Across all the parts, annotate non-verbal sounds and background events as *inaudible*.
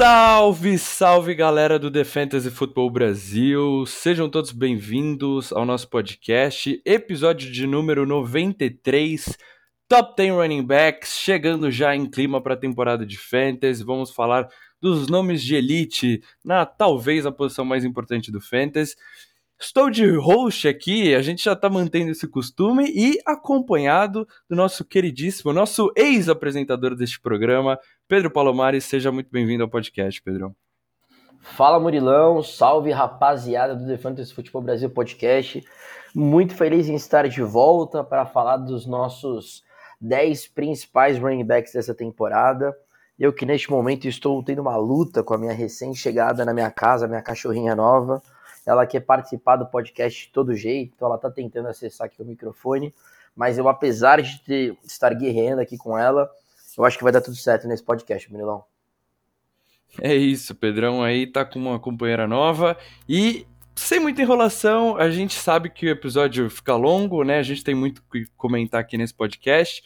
Salve, salve galera do The Fantasy Football Brasil! Sejam todos bem-vindos ao nosso podcast, episódio de número 93, Top 10 Running Backs, chegando já em clima para a temporada de Fantasy. Vamos falar dos nomes de elite na talvez a posição mais importante do Fantasy. Estou de host aqui, a gente já está mantendo esse costume e acompanhado do nosso queridíssimo, nosso ex-apresentador deste programa, Pedro Palomares. Seja muito bem-vindo ao podcast, Pedro. Fala Murilão, salve rapaziada do The Fantasy Futebol Brasil Podcast. Muito feliz em estar de volta para falar dos nossos 10 principais running backs dessa temporada. Eu que neste momento estou tendo uma luta com a minha recém-chegada na minha casa, minha cachorrinha nova ela quer participar do podcast de todo jeito, então ela tá tentando acessar aqui o microfone, mas eu, apesar de, ter, de estar guerreando aqui com ela, eu acho que vai dar tudo certo nesse podcast, Menilão. É isso, Pedrão aí tá com uma companheira nova e sem muita enrolação, a gente sabe que o episódio fica longo, né? A gente tem muito que comentar aqui nesse podcast.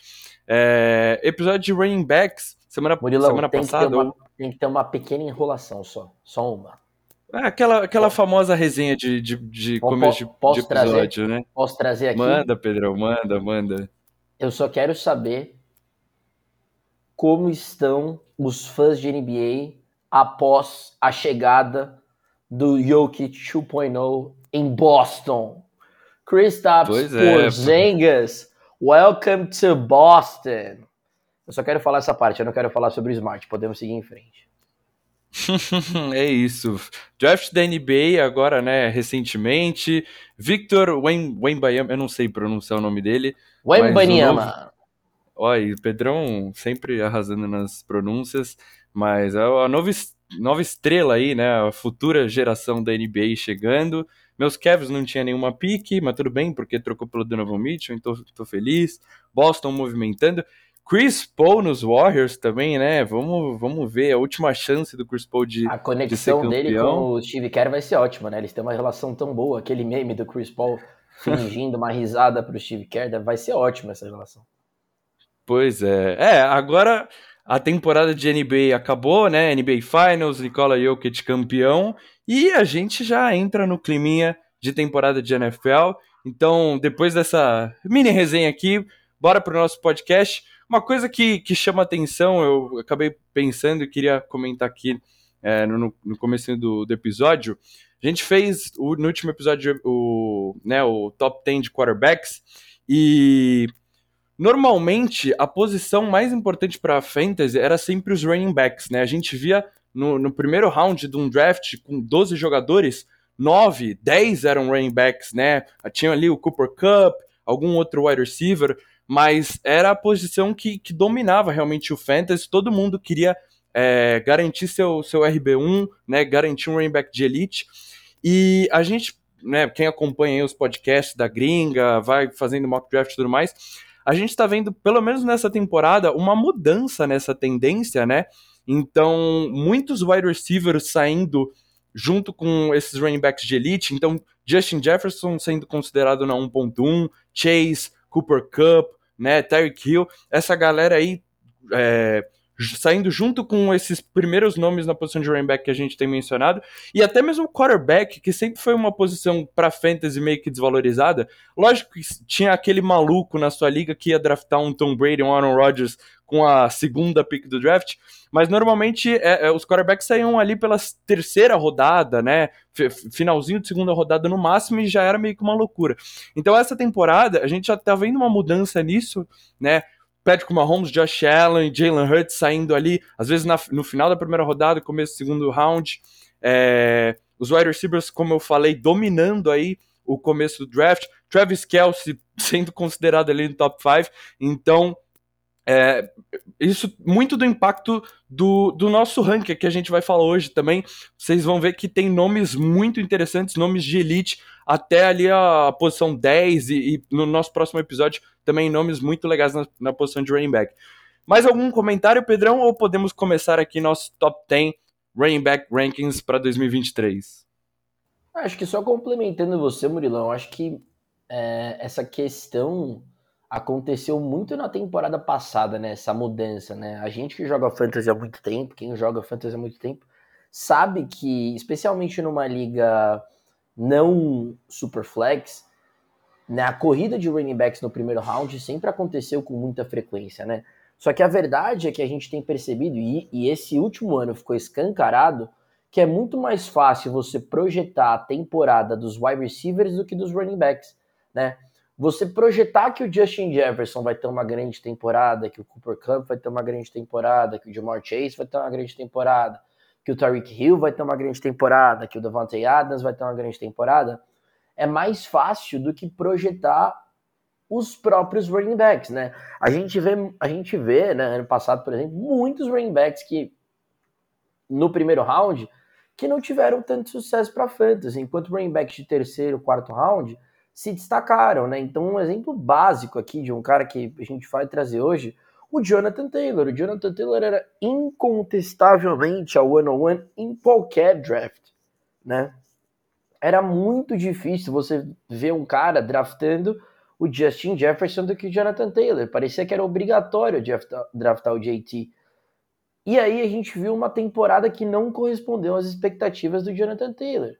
É, episódio de Running Backs, semana, Murilão, semana tem passada. Que uma, tem que ter uma pequena enrolação só, só uma. É, aquela, aquela famosa resenha de, de, de começo de, posso de episódio, trazer, né? Posso trazer aqui? Manda, Pedrão, manda, manda. Eu só quero saber como estão os fãs de NBA após a chegada do Jokic 2.0 em Boston. Kristaps é, Porzingis, welcome to Boston. Eu só quero falar essa parte, eu não quero falar sobre o Smart. Podemos seguir em frente. *laughs* é isso. Draft da NBA agora, né, recentemente. Victor Wembanyama, eu não sei pronunciar o nome dele. Wembanyama. Novo... Olha, o Pedrão sempre arrasando nas pronúncias, mas é a nova, nova estrela aí, né, a futura geração da NBA chegando. Meus Cavs não tinha nenhuma pique, mas tudo bem, porque trocou pelo Donovan Mitchell, então tô feliz. Boston movimentando. Chris Paul nos Warriors também, né? Vamos, vamos ver a última chance do Chris Paul de A conexão de dele com o Steve Kerr vai ser ótima, né? Eles têm uma relação tão boa. Aquele meme do Chris Paul *laughs* fingindo uma risada pro Steve Kerr, vai ser ótima essa relação. Pois é. É, agora a temporada de NBA acabou, né? NBA Finals, Nikola Jokic campeão, e a gente já entra no climinha de temporada de NFL. Então, depois dessa mini resenha aqui, bora pro nosso podcast. Uma coisa que, que chama atenção, eu acabei pensando e queria comentar aqui é, no, no começo do, do episódio. A gente fez o, no último episódio o, né, o top 10 de quarterbacks e normalmente a posição mais importante para a fantasy era sempre os running backs, né? A gente via no, no, primeiro round de um draft com 12 jogadores, 9, 10 eram running backs, né? Tinha ali o Cooper Cup, algum outro wide receiver mas era a posição que, que dominava realmente o fantasy, todo mundo queria é, garantir seu, seu RB1, né, garantir um running back de elite, e a gente, né, quem acompanha os podcasts da gringa, vai fazendo mock draft e tudo mais, a gente está vendo, pelo menos nessa temporada, uma mudança nessa tendência, né, então muitos wide receivers saindo junto com esses running backs de elite, então Justin Jefferson sendo considerado na 1.1, Chase, Cooper Cup, né, Tyreek Hill, essa galera aí é, saindo junto com esses primeiros nomes na posição de running back que a gente tem mencionado, e até mesmo o quarterback, que sempre foi uma posição para fantasy meio que desvalorizada. Lógico que tinha aquele maluco na sua liga que ia draftar um Tom Brady, um Aaron Rodgers com a segunda pick do draft, mas normalmente é, é, os quarterbacks saíam ali pela terceira rodada, né? Finalzinho de segunda rodada no máximo e já era meio que uma loucura. Então essa temporada a gente já tá vendo uma mudança nisso, né? Patrick Mahomes, Josh Allen, Jalen Hurts saindo ali, às vezes na, no final da primeira rodada, começo do segundo round. É, os wide receivers, como eu falei, dominando aí o começo do draft. Travis Kelsey *laughs* sendo considerado ali no top 5. Então, é, isso muito do impacto do, do nosso ranking que a gente vai falar hoje também. Vocês vão ver que tem nomes muito interessantes, nomes de elite, até ali a posição 10 e, e no nosso próximo episódio também nomes muito legais na, na posição de running back. Mais algum comentário, Pedrão, ou podemos começar aqui nosso top 10 running back rankings para 2023? Acho que só complementando você, Murilão, acho que é, essa questão aconteceu muito na temporada passada, né? Essa mudança, né? A gente que joga fantasy há muito tempo, quem joga fantasy há muito tempo, sabe que, especialmente numa liga não super flex, né, a corrida de running backs no primeiro round sempre aconteceu com muita frequência, né? Só que a verdade é que a gente tem percebido, e, e esse último ano ficou escancarado, que é muito mais fácil você projetar a temporada dos wide receivers do que dos running backs, né? Você projetar que o Justin Jefferson vai ter uma grande temporada, que o Cooper Cup vai ter uma grande temporada, que o Jamar Chase vai ter uma grande temporada, que o Tariq Hill vai ter uma grande temporada, que o Davante Adams vai ter uma grande temporada, é mais fácil do que projetar os próprios running backs, né? A gente vê, a gente vê, né, ano passado, por exemplo, muitos running backs que no primeiro round que não tiveram tanto sucesso para fantasy, enquanto running backs de terceiro, quarto round se destacaram, né? Então, um exemplo básico aqui de um cara que a gente vai trazer hoje, o Jonathan Taylor. O Jonathan Taylor era incontestavelmente a one-on-one em qualquer draft, né? Era muito difícil você ver um cara draftando o Justin Jefferson do que o Jonathan Taylor. Parecia que era obrigatório draftar, o JT. E aí a gente viu uma temporada que não correspondeu às expectativas do Jonathan Taylor.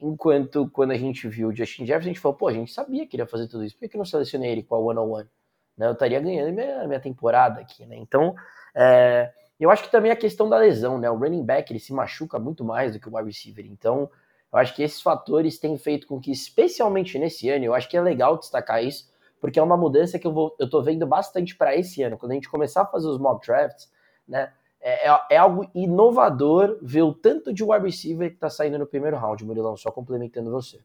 Enquanto quando a gente viu o Justin Jefferson, a gente falou, pô, a gente sabia que ele ia fazer tudo isso, por que eu não selecionei ele com a one-on-one? Né? Eu estaria ganhando minha, minha temporada aqui, né? Então, é, eu acho que também a questão da lesão, né? O running back, ele se machuca muito mais do que o wide receiver. Então, eu acho que esses fatores têm feito com que, especialmente nesse ano, eu acho que é legal destacar isso, porque é uma mudança que eu, vou, eu tô vendo bastante para esse ano. Quando a gente começar a fazer os mock drafts, né? É, é, é, algo inovador ver o tanto de wide receiver que está saindo no primeiro round, Murilão, só complementando você.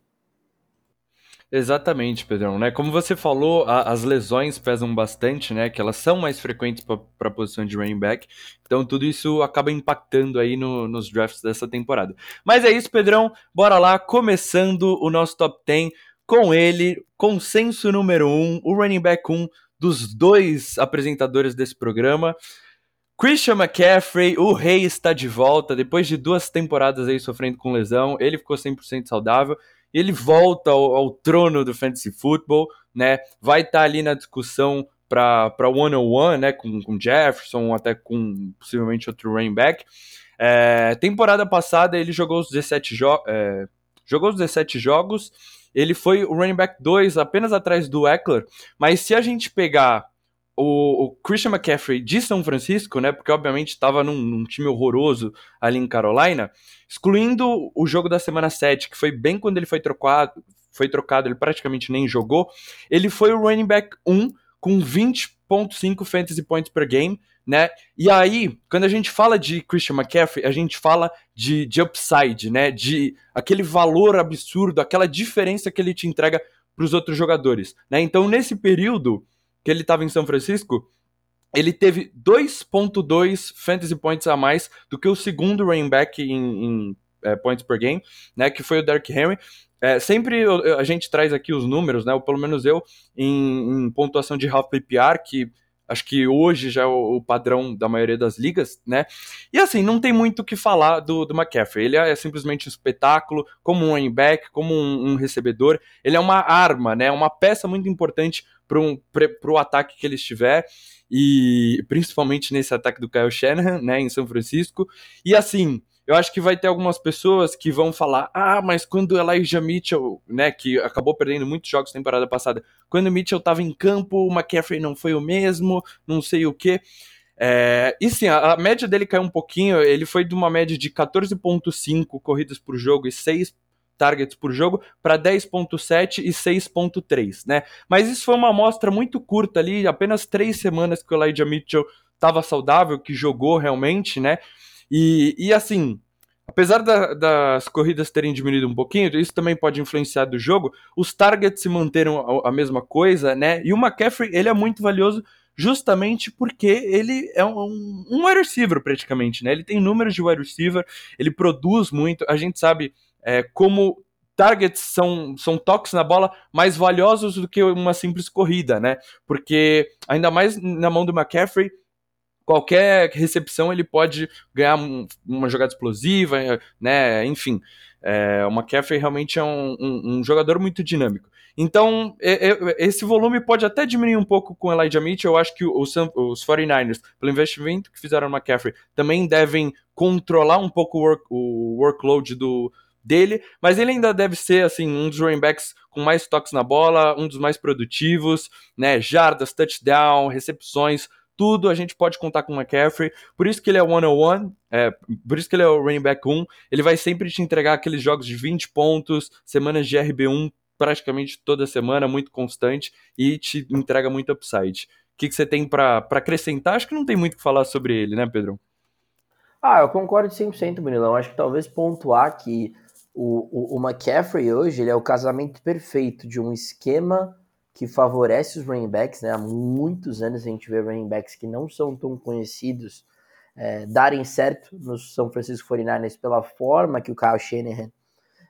Exatamente, Pedrão, né? Como você falou, a, as lesões pesam bastante, né? Que elas são mais frequentes para a posição de running back. Então tudo isso acaba impactando aí no, nos drafts dessa temporada. Mas é isso, Pedrão. Bora lá, começando o nosso top 10 com ele, consenso número 1, um, o running back 1 um dos dois apresentadores desse programa. Christian McCaffrey, o rei está de volta depois de duas temporadas aí sofrendo com lesão. Ele ficou 100% saudável. Ele volta ao, ao, trono do fantasy football, né? Vai estar tá ali na discussão para one on one, né? Com, com Jefferson, até com possivelmente outro running back. É, temporada passada ele jogou os 17 jogos. É, jogou os 17 jogos. Ele foi o running back 2, apenas atrás do Eckler. Mas se a gente pegar o, o, Christian McCaffrey de São Francisco, né? Porque obviamente estava num, num, time horroroso ali em Carolina, excluindo o jogo da semana 7, que foi bem quando ele foi trocado, foi trocado, ele praticamente nem jogou. Ele foi o running back 1 com 20.5 fantasy points per game, né? E aí, quando a gente fala de Christian McCaffrey, a gente fala de, de upside, né? De aquele valor absurdo, aquela diferença que ele te entrega para os outros jogadores, né? Então, nesse período, que ele estava em São Francisco, ele teve 2.2 fantasy points a mais do que o segundo running back em, em é, points per game, né, que foi o Derrick Henry. É, sempre eu, a gente traz aqui os números, né, ou pelo menos eu, em, em pontuação de half PPR, que acho que hoje já é o, o, padrão da maioria das ligas, né? E assim, não tem muito o que falar do, do McCaffrey. Ele é simplesmente um espetáculo, como um running back, como um, um recebedor. Ele é uma arma, né? Uma peça muito importante para um, o ataque que ele estiver, e principalmente nesse ataque do Kyle Shanahan, né, em São Francisco. E assim, eu acho que vai ter algumas pessoas que vão falar: ah, mas quando o Elijah Mitchell, né, que acabou perdendo muitos jogos temporada passada, quando o Mitchell estava em campo, o McCaffrey não foi o mesmo, não sei o quê. É, e sim, a, a, média dele caiu um pouquinho, ele foi de uma média de 14,5 corridas por jogo e 6 targets por jogo para 10.7 e 6.3, né? Mas isso foi uma amostra muito curta ali, apenas três semanas que o Elijah Mitchell estava saudável, que jogou realmente, né? E, e assim, apesar da, das corridas terem diminuído um pouquinho, isso também pode influenciar do jogo, os targets se manteram a, a mesma coisa, né? E o McCaffrey, ele é muito valioso justamente porque ele é um, um wide receiver praticamente, né? Ele tem números de wide receiver, ele produz muito, a gente sabe é, como targets são, são toques na bola mais valiosos do que uma simples corrida, né? Porque ainda mais na mão do McCaffrey, qualquer recepção ele pode ganhar uma jogada explosiva, né? Enfim, é, o McCaffrey realmente é um, um, um jogador muito dinâmico. Então, esse volume pode até diminuir um pouco com Elijah Mitchell. Eu acho que os, os 49ers, pelo investimento que fizeram no McCaffrey, também devem controlar um pouco o, work, o workload do, dele, mas ele ainda deve ser assim um dos running backs com mais toques na bola, um dos mais produtivos, né? Jardas, touchdown, recepções, tudo a gente pode contar com o McCaffrey. Por isso que ele é one-on-one, é, por isso que ele é o running back 1. Ele vai sempre te entregar aqueles jogos de 20 pontos, semanas de RB1 praticamente toda semana, muito constante e te entrega muito upside. O que, que você tem para acrescentar? Acho que não tem muito o que falar sobre ele, né, Pedro? Ah, eu concordo 100%, Brunilão. Acho que talvez pontuar que o, o, o McCaffrey hoje ele é o casamento perfeito de um esquema que favorece os running backs, né? Há muitos anos a gente vê running backs que não são tão conhecidos é, darem certo no São Francisco 49ers pela forma que o Kyle Shanahan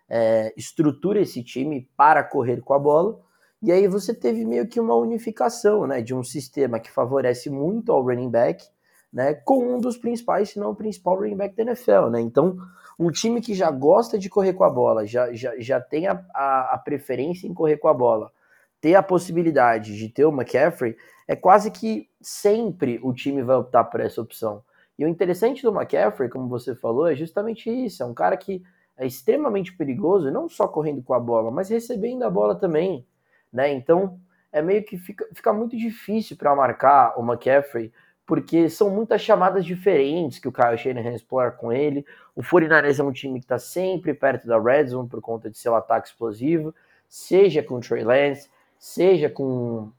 é, estrutura esse time para correr com a bola. E aí você teve meio que uma unificação, né, de um sistema que favorece muito ao running back, né, com um dos principais, se não o principal running back da NFL, né? Então, um time que já gosta de correr com a bola, já, já, já tem a, a, a preferência em correr com a bola, ter a possibilidade de ter o McCaffrey, é quase que sempre o time vai optar por essa opção. E o interessante do McCaffrey, como você falou, é justamente isso. É um cara que é extremamente perigoso, não só correndo com a bola, mas recebendo a bola também. Né? Então, é meio que fica, fica muito difícil para marcar o McCaffrey, porque são muitas chamadas diferentes que o Kyle Shanahan explora com ele. O 49ers é um time que está sempre perto da red zone por conta de seu ataque explosivo, seja com o Trey Lance, seja com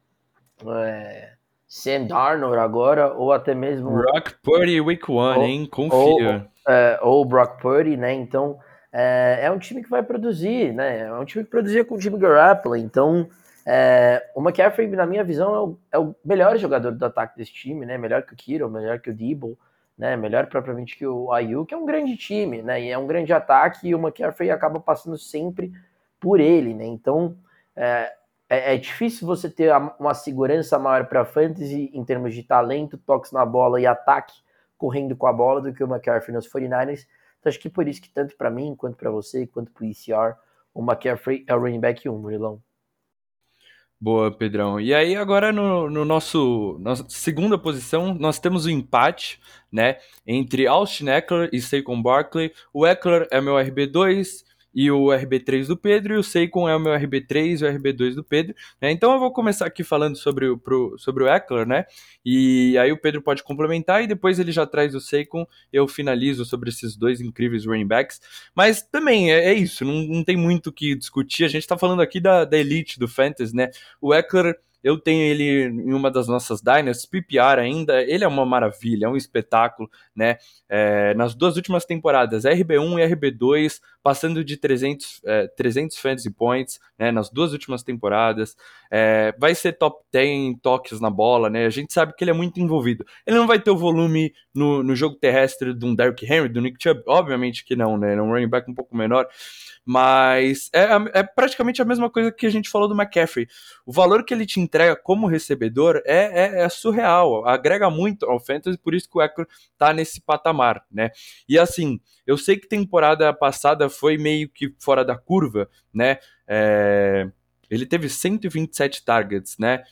é, Sam Darnold agora, ou até mesmo. Brock Purdy Week One, hein? Confia. Ou, é, ou Brock Purdy, né? Então, é, é, um time que vai produzir, né? É um time que produzia com o Jimmy Garoppolo. Então, é, o McCaffrey, na minha visão, é o, é o, melhor jogador do ataque desse time, né? Melhor que o Kiro, melhor que o Debo, né? Melhor propriamente que o Ayu, que é um grande time, né? E é um grande ataque e o McCaffrey acaba passando sempre por ele, né? Então, é, é, é, difícil você ter uma segurança maior para fantasy em termos de talento, toques na bola e ataque correndo com a bola do que o McCaffrey nos 49ers. Então acho que por isso que tanto para mim, quanto para você, quanto para o o McCaffrey é o running back 1, Murilão. Boa, Pedrão. E aí, agora no, no nosso nossa segunda posição, nós temos o um empate, né, entre Austin Eckler e Saquon Barkley. O Eckler é meu RB2, e o RB3 do Pedro, e o Seikon é o meu RB3 e o RB2 do Pedro. Né? Então eu vou começar aqui falando sobre o, pro, sobre o Eckler, né? E aí o Pedro pode complementar e depois ele já traz o Seikon, eu finalizo sobre esses dois incríveis running backs. Mas também é, é isso, não, não tem muito o que discutir. A gente está falando aqui da, da elite do Fantasy, né? O Eckler eu tenho ele em uma das nossas diners, PPR ainda. Ele é uma maravilha, é um espetáculo, né? É, nas duas últimas temporadas, RB1 e RB2, passando de 300, é, 300 fantasy points, né? Nas duas últimas temporadas. É, vai ser top 10 em toques na bola, né? A gente sabe que ele é muito envolvido. Ele não vai ter o volume no, no jogo terrestre de um Derrick Henry, do Nick Chubb? Obviamente que não, né? É um running back um pouco menor. Mas é, é, praticamente a mesma coisa que a gente falou do McCaffrey. O valor que ele te entrega como recebedor é, é, é surreal, agrega muito ao fantasy, por isso que o Eckler tá nesse patamar, né? E assim, eu sei que temporada passada foi meio que fora da curva, né? É, ele teve 127 targets, né?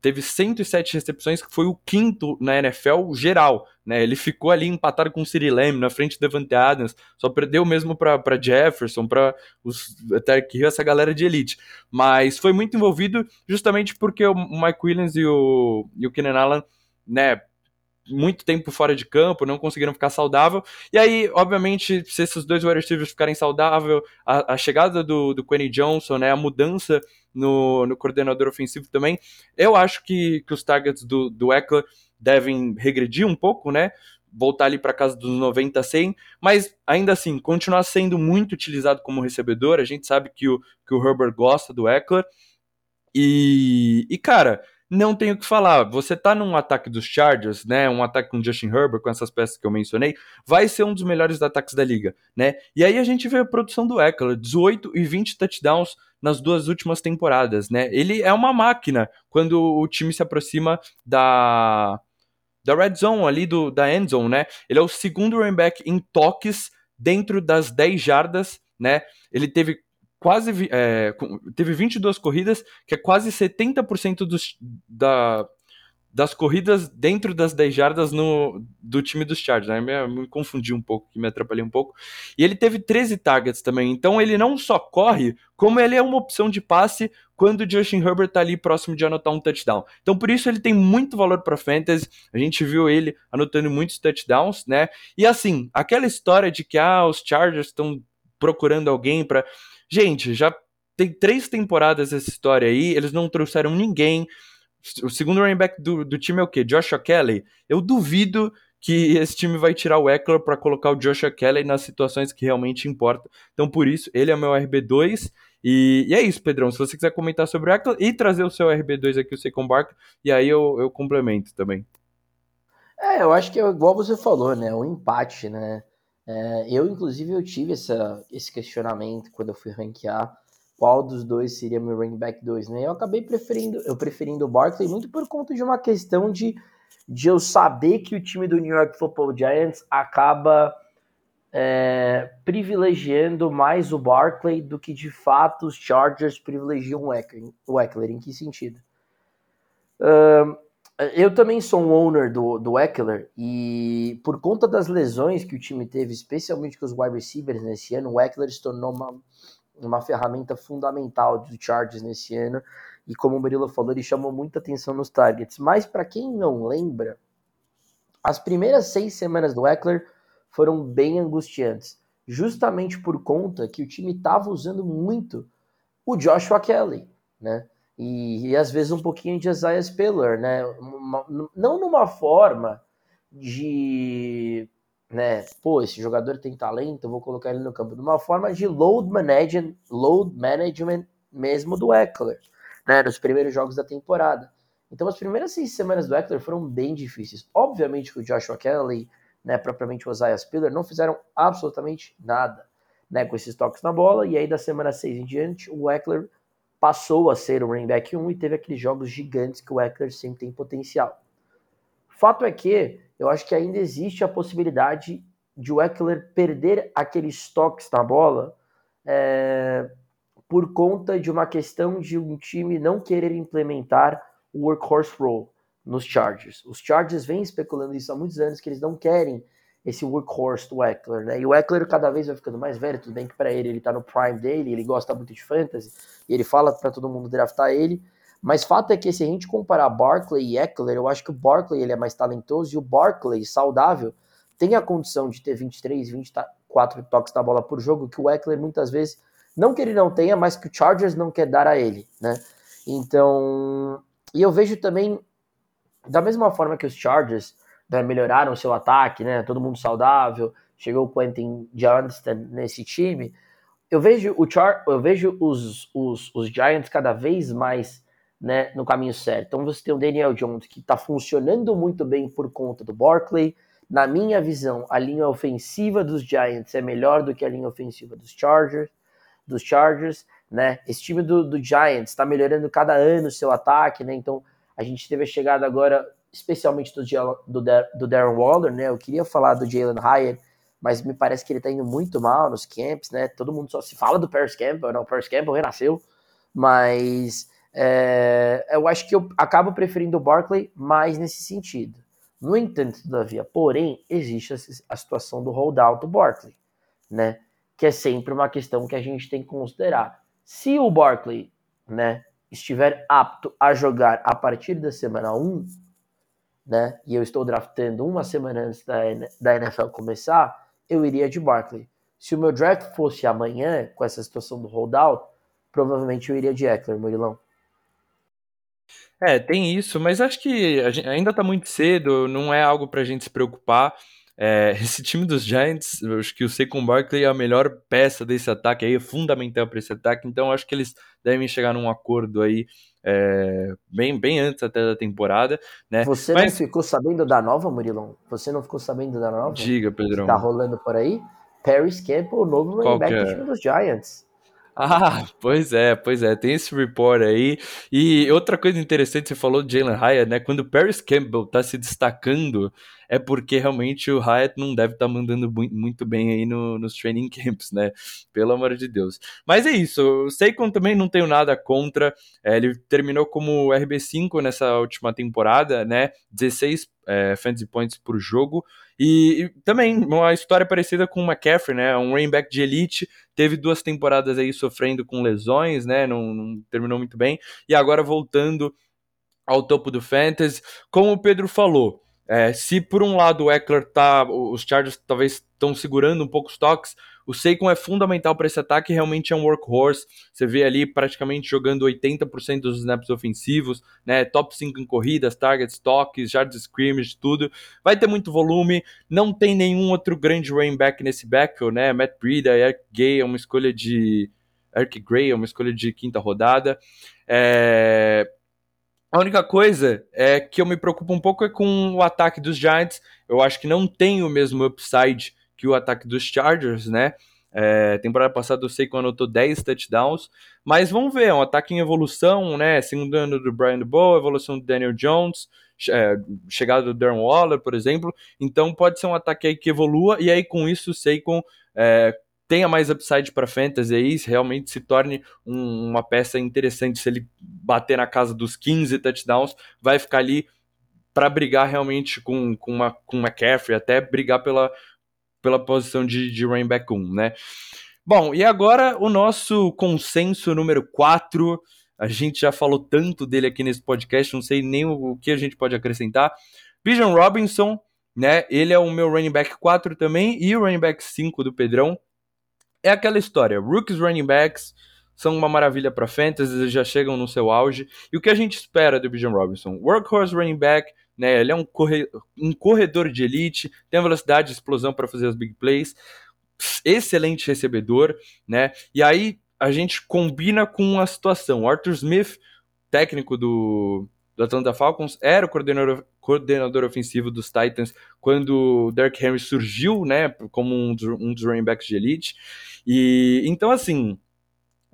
Teve 107 recepções, que foi o quinto na NFL geral. Né? Ele ficou ali empatado com o City Lamb, na frente do Devante Adams, só perdeu mesmo para Jefferson, para os Tarek Hill, essa galera de elite. Mas foi muito envolvido justamente porque o Mike Williams e o, e o Keenan Allen, né, muito tempo fora de campo, não conseguiram ficar saudável. E aí, obviamente, se esses dois wide receivers ficarem saudáveis, a, a, chegada do, do Quentin Johnson, né, a mudança no, no coordenador ofensivo também, eu acho que, que os targets do, do Eckler devem regredir um pouco, né? Voltar ali para casa dos 90 100, mas ainda assim, continuar sendo muito utilizado como recebedor. A gente sabe que o, que o Herbert gosta do Eckler. E, e cara, não tenho o que falar. Você tá num ataque dos Chargers, né? Um ataque com Justin Herbert, com essas peças que eu mencionei, vai ser um dos melhores ataques da liga, né? E aí a gente vê a produção do Eckler, 18 e 20 touchdowns nas duas últimas temporadas, né? Ele é uma máquina quando o time se aproxima da da red zone ali, do, da end zone, né? Ele é o segundo running back em toques dentro das 10 jardas, né? Ele teve quase é, teve 22 corridas, que é quase 70% dos, da, das corridas dentro das 10 jardas no, do time dos Chargers. Né? Me, me confundi um pouco, me atrapalhei um pouco. E ele teve 13 targets também. Então ele não só corre, como ele é uma opção de passe quando o Justin Herbert tá ali próximo de anotar um touchdown. Então por isso ele tem muito valor para fantasy. A gente viu ele anotando muitos touchdowns, né? E assim, aquela história de que ah, os Chargers estão procurando alguém para Gente, já tem três temporadas essa história aí, eles não trouxeram ninguém. O segundo running back do, do time é o quê? Joshua Kelly? Eu duvido que esse time vai tirar o Eckler para colocar o Joshua Kelly nas situações que realmente importam. Então, por isso, ele é meu RB2. E, e, é isso, Pedrão. Se você quiser comentar sobre o Eckler e trazer o seu RB2 aqui, o Secon Bark, e aí eu, eu complemento também. É, eu acho que é igual você falou, né? O empate, né? É, eu, inclusive, eu tive essa, esse questionamento quando eu fui ranquear qual dos dois seria meu running back 2, né? Eu acabei preferindo, eu preferindo o Barkley muito por conta de uma questão de, de eu saber que o time do New York Football Giants acaba é, privilegiando mais o Barkley do que de fato os Chargers privilegiam o Eckler. O Eckler em que sentido? Uh, eu também sou um owner do, do Eckler e por conta das lesões que o time teve, especialmente com os wide receivers nesse ano, o Eckler se tornou uma, uma ferramenta fundamental do Chargers nesse ano e como o Murilo falou, ele chamou muita atenção nos targets. Mas para quem não lembra, as primeiras seis semanas do Eckler foram bem angustiantes, justamente por conta que o time estava usando muito o Joshua Kelly, né? E, e às vezes um pouquinho de Isaiah Spiller, né? Uma, não numa forma de, né, pô, esse jogador tem talento, vou colocar ele no campo, numa forma de load management, load management mesmo do Eckler, né, nos primeiros jogos da temporada. Então as primeiras seis semanas do Eckler foram bem difíceis. Obviamente que o Joshua Kelly, né, propriamente o Isaiah Spiller, não fizeram absolutamente nada, né, com esses toques na bola, e aí da semana 6 em diante, o Eckler passou a ser o running back 1 e teve aqueles jogos gigantes que o Eckler sempre tem potencial. Fato é que eu acho que ainda existe a possibilidade de o Eckler perder aqueles toques na bola é, por conta de uma questão de um time não querer implementar o workhorse role nos Chargers. Os Chargers vêm especulando isso há muitos anos que eles não querem esse workhorse do Eckler, né? E o Eckler cada vez vai ficando mais velho, tudo bem que para ele ele tá no prime dele, ele gosta muito de fantasy, e ele fala para todo mundo draftar ele, mas fato é que se a gente comparar Barkley e Eckler, eu acho que o Barkley ele é mais talentoso e o Barkley, saudável, tem a condição de ter 23, 24 toques na bola por jogo, que o Eckler muitas vezes, não que ele não tenha, mas que o Chargers não quer dar a ele, né? Então, e eu vejo também, da mesma forma que os Chargers né, melhoraram o seu ataque, né? Todo mundo saudável, chegou o Quentin Johnston nesse time. Eu vejo o Char, eu vejo os, os, os Giants cada vez mais né, no caminho certo. Então você tem o Daniel Jones que está funcionando muito bem por conta do Barkley. Na minha visão, a linha ofensiva dos Giants é melhor do que a linha ofensiva dos Chargers. Dos Chargers, né? Esse time do, do Giants está melhorando cada ano o seu ataque, né? Então a gente teve a chegada agora especialmente do, do, do Darren Waller, né? Eu queria falar do Jalen Hyatt, mas me parece que ele tá indo muito mal nos camps, né? Todo mundo só se fala do Paris Campbell, não, o Paris Campbell renasceu, mas é, eu acho que eu acabo preferindo o Barkley mais nesse sentido. No entanto, todavia, porém, existe a, situação do holdout do Barkley, né? Que é sempre uma questão que a gente tem que considerar. Se o Barkley, né, estiver apto a jogar a partir da semana 1, né, e eu estou draftando uma semana antes da, da NFL começar, eu iria de Barkley. Se o meu draft fosse amanhã, com essa situação do holdout, provavelmente eu iria de Eckler, Murilão. É, tem isso, mas acho que gente, ainda está muito cedo, não é algo para a gente se preocupar. É, esse time dos Giants, eu acho que o Saquon Barkley é a melhor peça desse ataque aí, é fundamental para esse ataque, então acho que eles devem chegar num acordo aí é, bem, bem antes até da temporada, né? Você Mas... não ficou sabendo da nova, Murilão? Você não ficou sabendo da nova? Diga, Pedrão. tá rolando por aí? Paris Campbell, o novo running back é? do time dos Giants. Ah, pois é, pois é, tem esse report aí. E outra coisa interessante, você falou de Jalen Hyatt, né? Quando o Paris Campbell tá se destacando, é porque realmente o Hyatt não deve estar tá mandando muito bem aí no, nos training camps, né? Pelo amor de Deus. Mas é isso, o Saquon também não tenho nada contra. É, ele terminou como RB5 nessa última temporada, né? 16 é, fantasy points por jogo. E, e, também uma história parecida com o McCaffrey, né? Um running back de elite, teve duas temporadas aí sofrendo com lesões, né? Não, não terminou muito bem. E agora voltando ao topo do fantasy, como o Pedro falou, é, se por um lado o Eckler tá, os Chargers talvez estão segurando um pouco os toques, o Saquon é fundamental para esse ataque, realmente é um workhorse. Você vê ali praticamente jogando 80% dos snaps ofensivos, né? Top 5 em corridas, targets, toques, jardas scrimmage, tudo. Vai ter muito volume, não tem nenhum outro grande running back nesse backfield, né? Matt Breida, Eric Gay é uma escolha de Eric Gray é uma escolha de quinta rodada. É... A única coisa é que eu me preocupo um pouco é com o ataque dos Giants. Eu acho que não tem o mesmo upside que o ataque dos Chargers, né? É, temporada passada eu sei que anotou 10 touchdowns, mas vamos ver, é um ataque em evolução, né? Segundo ano do Brian Bow, evolução do Daniel Jones, é, chegada do Darren Waller, por exemplo. Então pode ser um ataque aí que evolua, e aí com isso o Saquon é, tenha mais upside para fantasy aí, realmente se torne um, uma peça interessante. Se ele bater na casa dos 15 touchdowns, vai ficar ali para brigar realmente com, com, uma, com McCaffrey, até brigar pela pela posição de, de running back 1, né? Bom, e agora o nosso consenso número 4. A gente já falou tanto dele aqui nesse podcast, não sei nem o, o que a gente pode acrescentar. Bijan Robinson, né? Ele é o meu running back 4 também e o running back 5 do Pedrão. É aquela história, rookies running backs são uma maravilha para fantasy, já chegam no seu auge. E o que a gente espera do Bijan Robinson? Workhorse running back, né? Ele é um, corre... um corredor de elite, tem a velocidade de explosão para fazer as big plays, excelente recebedor, né? E aí a gente combina com a situação. O Arthur Smith, técnico do, do Atlanta Falcons, era o coordenador, coordenador ofensivo dos Titans quando o Derrick Henry surgiu, né, como um um dos running backs de elite. E então assim,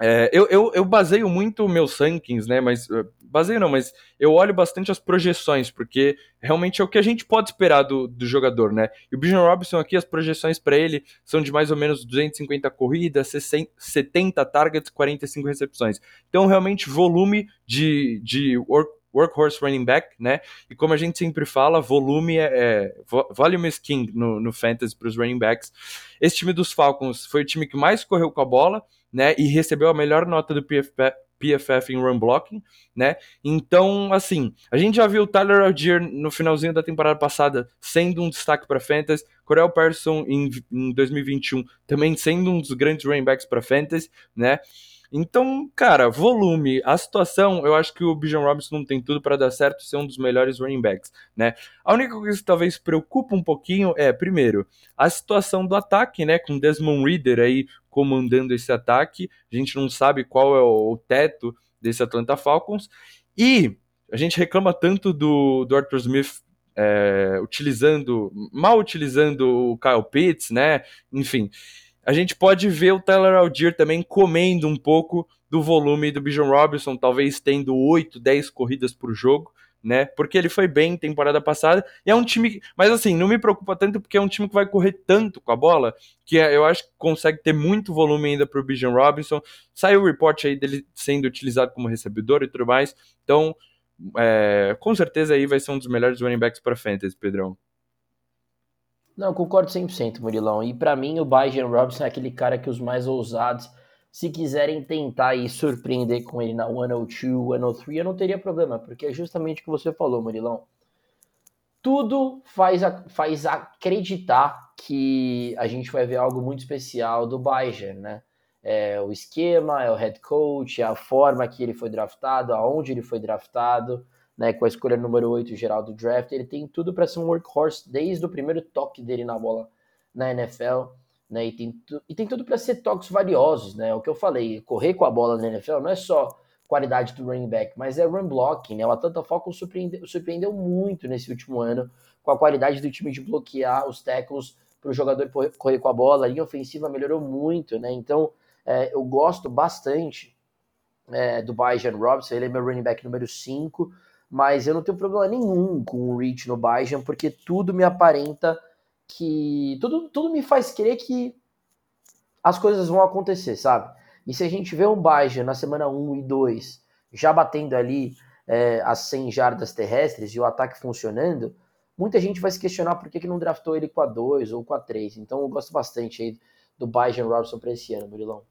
é, eu, eu, eu baseio muito meus rankings, né? Mas uh, baseio não, mas eu olho bastante as projeções, porque realmente é o que a gente pode esperar do, do jogador, né? E o Bijan Robinson aqui, as projeções para ele são de mais ou menos 250 corridas, 70 targets, 45 recepções. Então, realmente, volume de, de work, workhorse running back, né? E como a gente sempre fala, volume é, é volume king no, no fantasy para os running backs. Esse time dos Falcons foi o time que mais correu com a bola né? E recebeu a melhor nota do PFF, PFF em run blocking, né? Então, assim, a gente já viu o Tyler Algier no finalzinho da temporada passada sendo um destaque para fantasy, Corel Person em, em 2021 também sendo um dos grandes running backs para fantasy, né? Então, cara, volume, a situação, eu acho que o Bijan Robinson não tem tudo para dar certo ser um dos melhores running backs, né? A única coisa que talvez preocupa um pouquinho é, primeiro, a situação do ataque, né, com Desmond Reader aí comandando esse ataque. A gente não sabe qual é o teto desse Atlanta Falcons. E a gente reclama tanto do, do Arthur Smith é, utilizando, mal utilizando o Kyle Pitts, né? Enfim a gente pode ver o Tyler Algier também comendo um pouco do volume do Bijan Robinson, talvez tendo 8, 10 corridas por jogo, né? Porque ele foi bem temporada passada e é um time, mas assim, não me preocupa tanto porque é um time que vai correr tanto com a bola que é, eu acho que consegue ter muito volume ainda para o Bijan Robinson. Saiu o report aí dele sendo utilizado como recebedor e tudo mais. Então, é, com certeza aí vai ser um dos melhores running backs para fantasy, Pedrão. Não, concordo 100%, Murilão. E para mim, o Bijan Robinson é aquele cara que os mais ousados, se quiserem tentar e surpreender com ele na 102, 103, eu não teria problema, porque é justamente o que você falou, Murilão. Tudo faz, faz acreditar que a gente vai ver algo muito especial do Bijan, né? É o esquema, é o head coach, é a forma que ele foi draftado, aonde ele foi draftado né, com a escolha número 8 geral do draft, ele tem tudo para ser um workhorse desde o primeiro toque dele na bola na NFL, né, e tem, e tem tudo para ser toques valiosos, né, o que eu falei, correr com a bola na NFL não é só qualidade do running back, mas é run blocking, né, o Atlanta Falcons surpreendeu, surpreendeu muito nesse último ano com a qualidade do time de bloquear os tackles para o jogador correr com a bola, a linha ofensiva melhorou muito, né, então É, eu gosto bastante é, do Bajan Robson, ele é meu running back número 5, mas eu não tenho problema nenhum com o reach no Bajan, porque tudo me aparenta que. Tudo, tudo me faz crer que as coisas vão acontecer, sabe? E se a gente vê um Bajan na semana 1 e 2 já batendo ali é, as 100 jardas terrestres e o ataque funcionando, muita gente vai se questionar por que, que não draftou ele com a 2 ou com a 3. Então eu gosto bastante aí do Bajan Robson para esse ano, Murilão.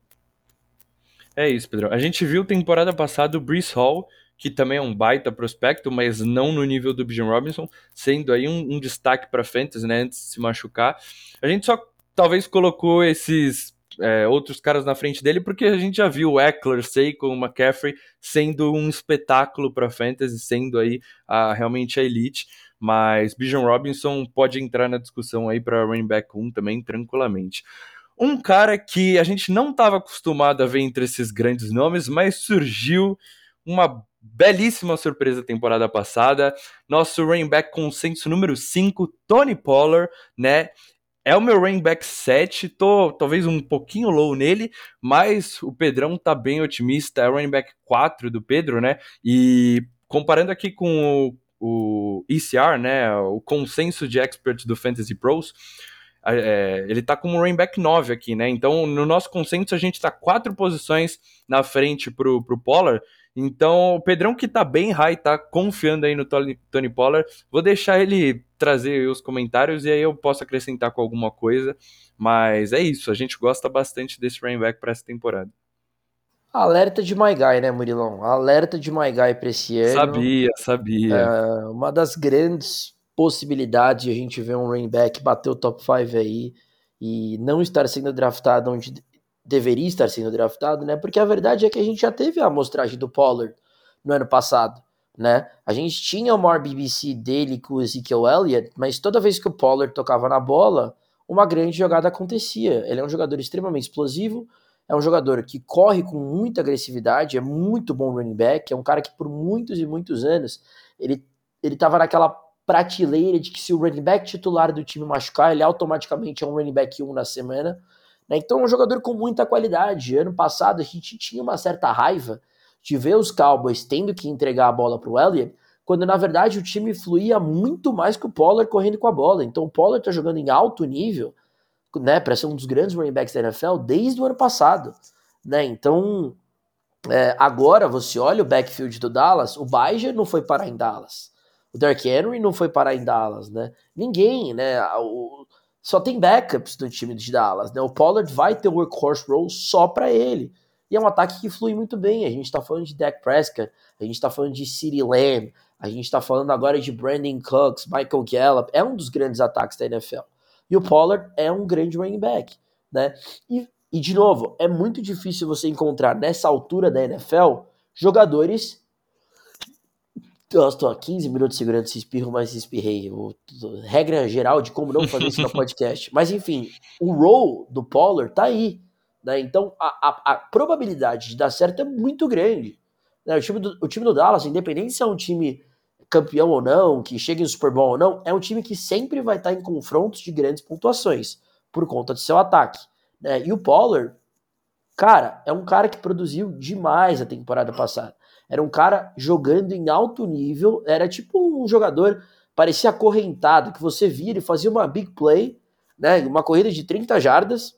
É isso, Pedro. A gente viu temporada passada o Brees Hall, que também é um baita prospecto, mas não no nível do Bijan Robinson, sendo aí um, um destaque para Fantasy, né, antes de se machucar. A gente só talvez colocou esses é, outros caras na frente dele, porque a gente já viu o Eckler, Seiko, o McCaffrey sendo um espetáculo para Fantasy, sendo aí a, realmente a elite. Mas Bijan Robinson pode entrar na discussão aí para running back 1 também tranquilamente. Um cara que a gente não estava acostumado a ver entre esses grandes nomes, mas surgiu uma belíssima surpresa temporada passada. Nosso running back consenso número 5, Tony Pollard, né? É o meu running back 7, tô talvez um pouquinho low nele, mas o Pedrão tá bem otimista, é o running back 4 do Pedro, né? E comparando aqui com o, o ECR, né, o consenso de experts do Fantasy Pros, é, ele tá como running back 9 aqui, né? Então, no nosso consenso, a gente tá quatro posições na frente pro, pro Pollard. Então, o Pedrão que tá bem high, tá confiando aí no Tony, Tony Pollard. Vou deixar ele trazer os comentários e aí eu posso acrescentar com alguma coisa. Mas é isso, a gente gosta bastante desse running back para essa temporada. Alerta de My Guy, né, Murilão? Alerta de My Guy pra esse ano. Sabia, sabia. É, uma das grandes possibilidade de a gente ver um running back bater o top 5 aí e não estar sendo draftado onde deveria estar sendo draftado, né? Porque a verdade é que a gente já teve a amostragem do Pollard no ano passado, né? A gente tinha o maior BBC dele com o Ezekiel Elliott, mas toda vez que o Pollard tocava na bola, uma grande jogada acontecia. Ele é um jogador extremamente explosivo, é um jogador que corre com muita agressividade, é muito bom running back, é um cara que por muitos e muitos anos ele ele estava naquela prateleira de que se o running back titular do time machucar, ele automaticamente é um running back 1 na semana. Né? Então é um jogador com muita qualidade. Ano passado a gente tinha uma certa raiva de ver os Cowboys tendo que entregar a bola para o Elliott, quando na verdade o time fluía muito mais que o Pollard correndo com a bola. Então o Pollard está jogando em alto nível, né, para ser um dos grandes running backs da NFL desde o ano passado. Né? Então é, agora você olha o backfield do Dallas, o Baija não foi parar em Dallas. O Dark Henry não foi parar em Dallas, né? Ninguém, né? O, só tem backups no time de Dallas, né? O Pollard vai ter o workhorse role só para ele. E é um ataque que flui muito bem. A gente tá falando de Dak Prescott, a gente tá falando de CeeDee Lamb, a gente tá falando agora de Brandon Cooks, Michael Gallup. É um dos grandes ataques da NFL. E o Pollard é um grande running back, né? E, e de novo, é muito difícil você encontrar nessa altura da NFL jogadores eu estou há 15 minutos segurando esse espirro, mas espirrei. O, regra geral de como não fazer isso no *laughs* podcast. Mas enfim, o roll do Pollard tá aí. Né? Então a, a, a, probabilidade de dar certo é muito grande. Né? O, time do, o time do Dallas, independente se é um time campeão ou não, que chegue no Super Bowl ou não, é um time que sempre vai estar em confrontos de grandes pontuações por conta do seu ataque. Né? E o Pollard, cara, é um cara que produziu demais a temporada passada. Era um cara jogando em alto nível, era tipo um jogador, parecia acorrentado, que você via, ele fazia uma big play, né, uma corrida de 30 jardas,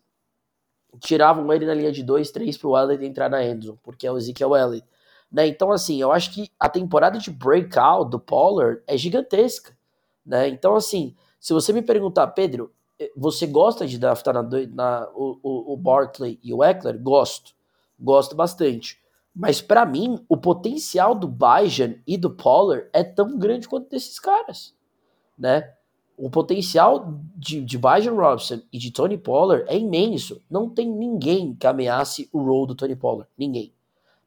tiravam ele na linha de 2, 3 para o Elliott entrar na endzone, porque é o Ezekiel Elliott. Né? Então, assim, eu acho que a temporada de breakout do Pollard é gigantesca. Né? Então, assim, se você me perguntar, Pedro, eh, você gosta de draftar na, na, o, o, o Barkley e o Eckler? Gosto. Gosto bastante. Mas para mim, o potencial do Bajan e do Pollard é tão grande quanto desses caras, né? O potencial de, de Bajan Robson e de Tony Pollard é imenso. Não tem ninguém que ameace o role do Tony Pollard. Ninguém.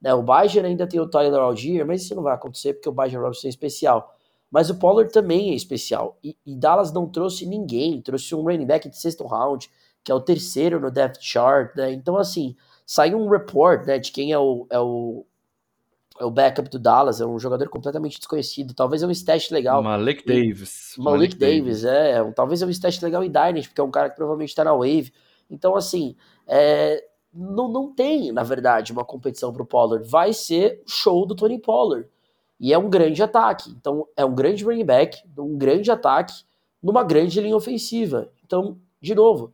Né? O Bajan ainda tem o Tyler Algier, mas isso não vai acontecer porque o Bajan Robson é especial. Mas o Pollard também é especial. E, e Dallas não trouxe ninguém. Trouxe um running back de sexto round, que é o terceiro no depth chart. Né? Então, assim, saiu um report né, de quem é o, é o, é o backup do Dallas, é um jogador completamente desconhecido. Talvez é um stat legal. Malik Davis. Malik, Malik Davis, Davis, é. Talvez é um stat legal em Dynasty, porque é um cara que provavelmente está na Wave. Então, assim, é, não, não tem, na verdade, uma competição para o Pollard. Vai ser o show do Tony Pollard. E é um grande ataque. Então, é um grande running back, um grande ataque, numa grande linha ofensiva. Então, de novo,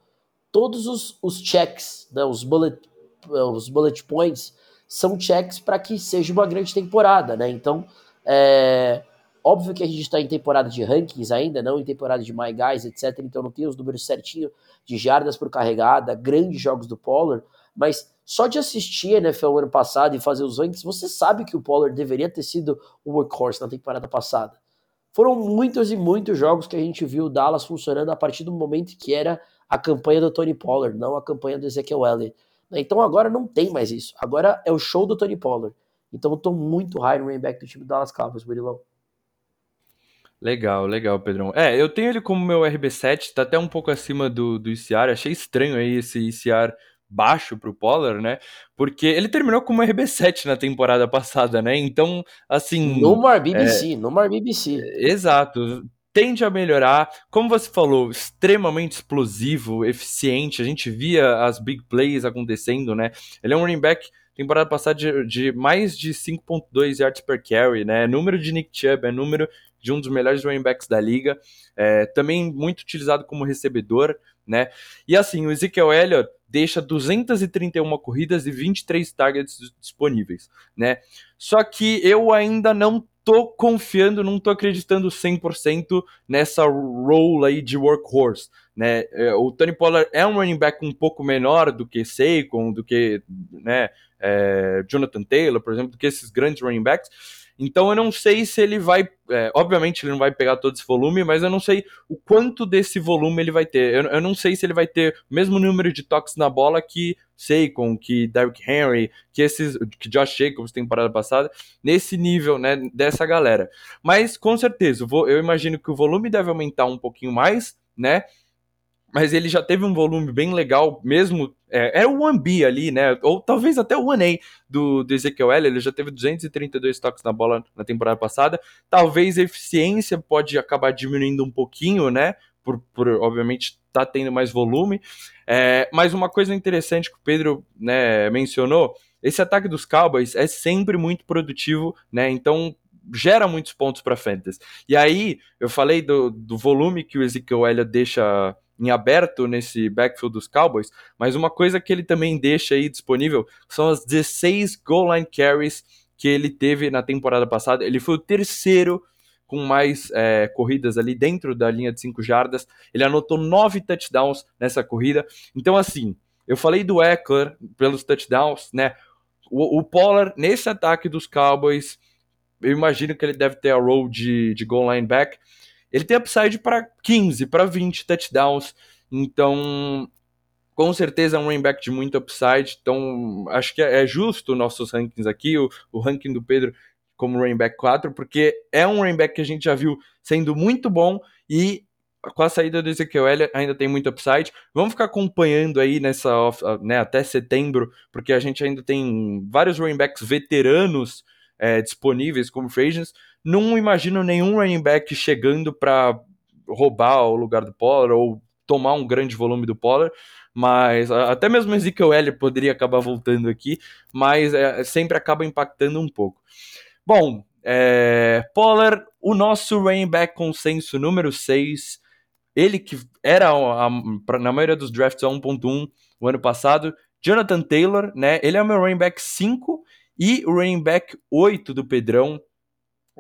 todos os, os checks, né, os, bullet, os bullet points, são checks para que seja uma grande temporada, né? Então, é, óbvio que a gente está em temporada de rankings ainda, não em temporada de My Guys, etc. Então não tem os números certinho de jardas por carregada, grandes jogos do Pollard, mas só de assistir a NFL ano passado e fazer os rankings, você sabe que o Pollard deveria ter sido o workhorse na temporada passada. Foram muitos e muitos jogos que a gente viu o Dallas funcionando a partir do momento que era a campanha do Tony Pollard, não a campanha do Ezekiel Elliott. Então agora não tem mais isso. Agora é o show do Tony Pollard. Então eu tô muito high no running back do time do Dallas Cowboys, Burilão. Legal, legal, Pedrão. É, eu tenho ele como meu RB7, tá até um pouco acima do, do ICR. Achei estranho aí esse ICR baixo pro Pollard, né? Porque ele terminou como RB7 na temporada passada, né? Então, assim. No more BBC, é, no more BBC. Exato tende a melhorar. Como você falou, extremamente explosivo, eficiente. A gente via as big plays acontecendo, né? Ele é um running back temporada passada de, de mais de 5.2 yards per carry, né? Número de Nick Chubb, é número de um dos melhores running backs da liga. É, também muito utilizado como recebedor, né? E assim, o Ezekiel Elliott deixa 231 corridas e 23 targets disponíveis, né? Só que eu ainda não tô confiando, não tô acreditando 100% nessa role aí de workhorse, né? É, o Tony Pollard é um running back um pouco menor do que Saquon, do que, né, é, Jonathan Taylor, por exemplo, do que esses grandes running backs, então eu não sei se ele vai. É, obviamente ele não vai pegar todo esse volume, mas eu não sei o quanto desse volume ele vai ter. Eu, eu não sei se ele vai ter o mesmo número de toques na bola que Saquon, que Derrick Henry, que esses. que Josh Jacobs temporada passada, nesse nível, né, dessa galera. Mas com certeza, eu imagino que o volume deve aumentar um pouquinho mais, né? Mas ele já teve um volume bem legal, mesmo. É, é o 1B ali, né? Ou talvez até o 1A do, do Ezekiel L. Ele já teve 232 toques na bola na temporada passada. Talvez a eficiência pode acabar diminuindo um pouquinho, né? Por, por obviamente, tá tendo mais volume. É, mas uma coisa interessante que o Pedro né, mencionou: esse ataque dos Cowboys é sempre muito produtivo, né? Então gera muitos pontos para Fantasy. E aí, eu falei do, do volume que o Ezekiel Elliott deixa em aberto nesse backfield dos Cowboys, mas uma coisa que ele também deixa aí disponível são as 16 goal line carries que ele teve na temporada passada. Ele foi o terceiro com mais é, corridas ali dentro da linha de 5 jardas. Ele anotou nove touchdowns nessa corrida. Então, assim, eu falei do Eckler pelos touchdowns, né? O, o Pollard, nesse ataque dos Cowboys, eu imagino que ele deve ter a role de, de goal line back ele tem upside para 15, para 20 touchdowns. Então, com certeza é um running back de muito upside. Então, acho que é, justo nossos rankings aqui, o, o ranking do Pedro como running back 4, porque é um running back que a gente já viu sendo muito bom e com a saída do Ezequiel ainda tem muito upside. Vamos ficar acompanhando aí nessa né, até setembro, porque a gente ainda tem vários running backs veteranos é, disponíveis como free agents. Não imagino nenhum running back chegando para roubar o lugar do Pollard ou tomar um grande volume do Pollard, mas até mesmo Ezekiel Elliott poderia acabar voltando aqui, mas é, sempre acaba impactando um pouco. Bom, é, Pollard, o nosso running back consenso número 6, ele que era a, a, na maioria dos drafts a 1.1 o ano passado, Jonathan Taylor, né? Ele é o meu running back 5 e o running back 8 do Pedrão,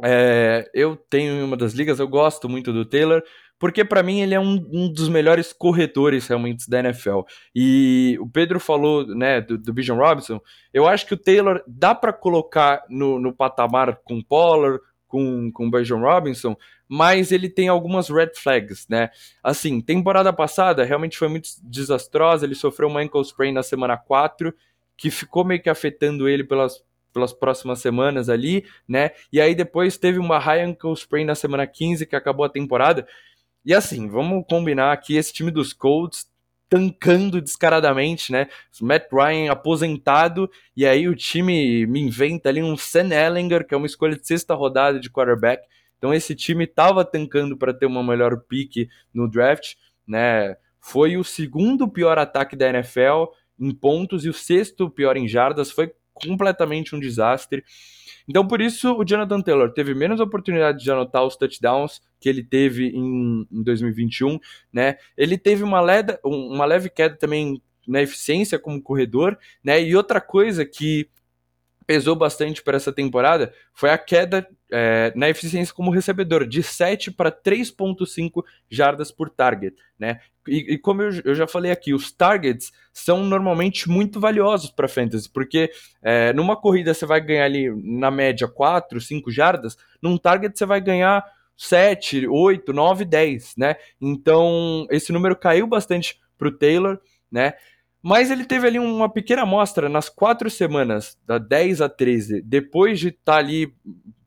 é, eu tenho uma das ligas, eu gosto muito do Taylor, porque para mim ele é um, um, dos melhores corretores realmente da NFL. E o Pedro falou né, do, do Bijan Robinson, eu acho que o Taylor dá para colocar no, no, patamar com Pollard, com, com o Bijan Robinson, mas ele tem algumas red flags, né? Assim, temporada passada realmente foi muito desastrosa, ele sofreu uma ankle sprain na semana 4, que ficou meio que afetando ele pelas pelas próximas semanas ali, né? E aí depois teve uma high ankle sprain na semana 15 que acabou a temporada. E assim, vamos combinar aqui esse time dos Colts tancando descaradamente, né? Matt Ryan aposentado e aí o time me inventa ali um Sam Ellinger, que é uma escolha de sexta rodada de quarterback. Então esse time estava tancando para ter uma melhor pique no draft, né? Foi o segundo pior ataque da NFL em pontos e o sexto pior em jardas. Foi completamente um desastre. Então, por isso, o Jonathan Taylor teve menos oportunidade de anotar os touchdowns que ele teve em, em 2021, né? Ele teve uma, leda, uma leve queda também na eficiência como corredor, né? E outra coisa que pesou bastante para essa temporada foi a queda é, na eficiência como recebedor, de 7 para 3,5 jardas por target. Né? E, e como eu, eu, já falei aqui, os targets são normalmente muito valiosos para fantasy, porque é, numa corrida você vai ganhar ali na média 4, 5 jardas, num target você vai ganhar 7, 8, 9, 10, né? Então esse número caiu bastante para o Taylor, né? Mas ele teve ali uma pequena amostra nas quatro semanas, da 10 a 13, depois de estar tá ali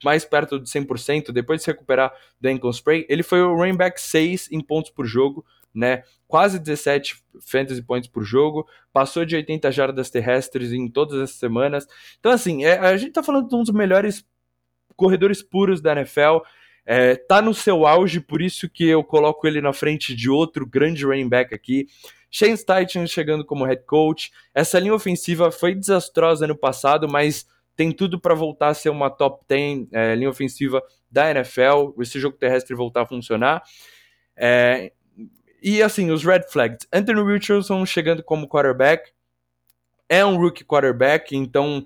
mais perto de 100%, depois de se recuperar do ankle spray, ele foi o running back 6 em pontos por jogo, né? Quase 17 fantasy points por jogo, passou de 80 jardas terrestres em todas as semanas. Então, assim, é, a gente tá falando de um dos melhores corredores puros da NFL. É, tá no seu auge, por isso que eu coloco ele na frente de outro grande running back aqui. Shane Steichen chegando como head coach. Essa linha ofensiva foi desastrosa no passado, mas tem tudo para voltar a ser uma top 10 é, linha ofensiva da NFL, esse jogo terrestre voltar a funcionar. É, e assim, os red flags. Anthony Richardson chegando como quarterback. É um rookie quarterback, então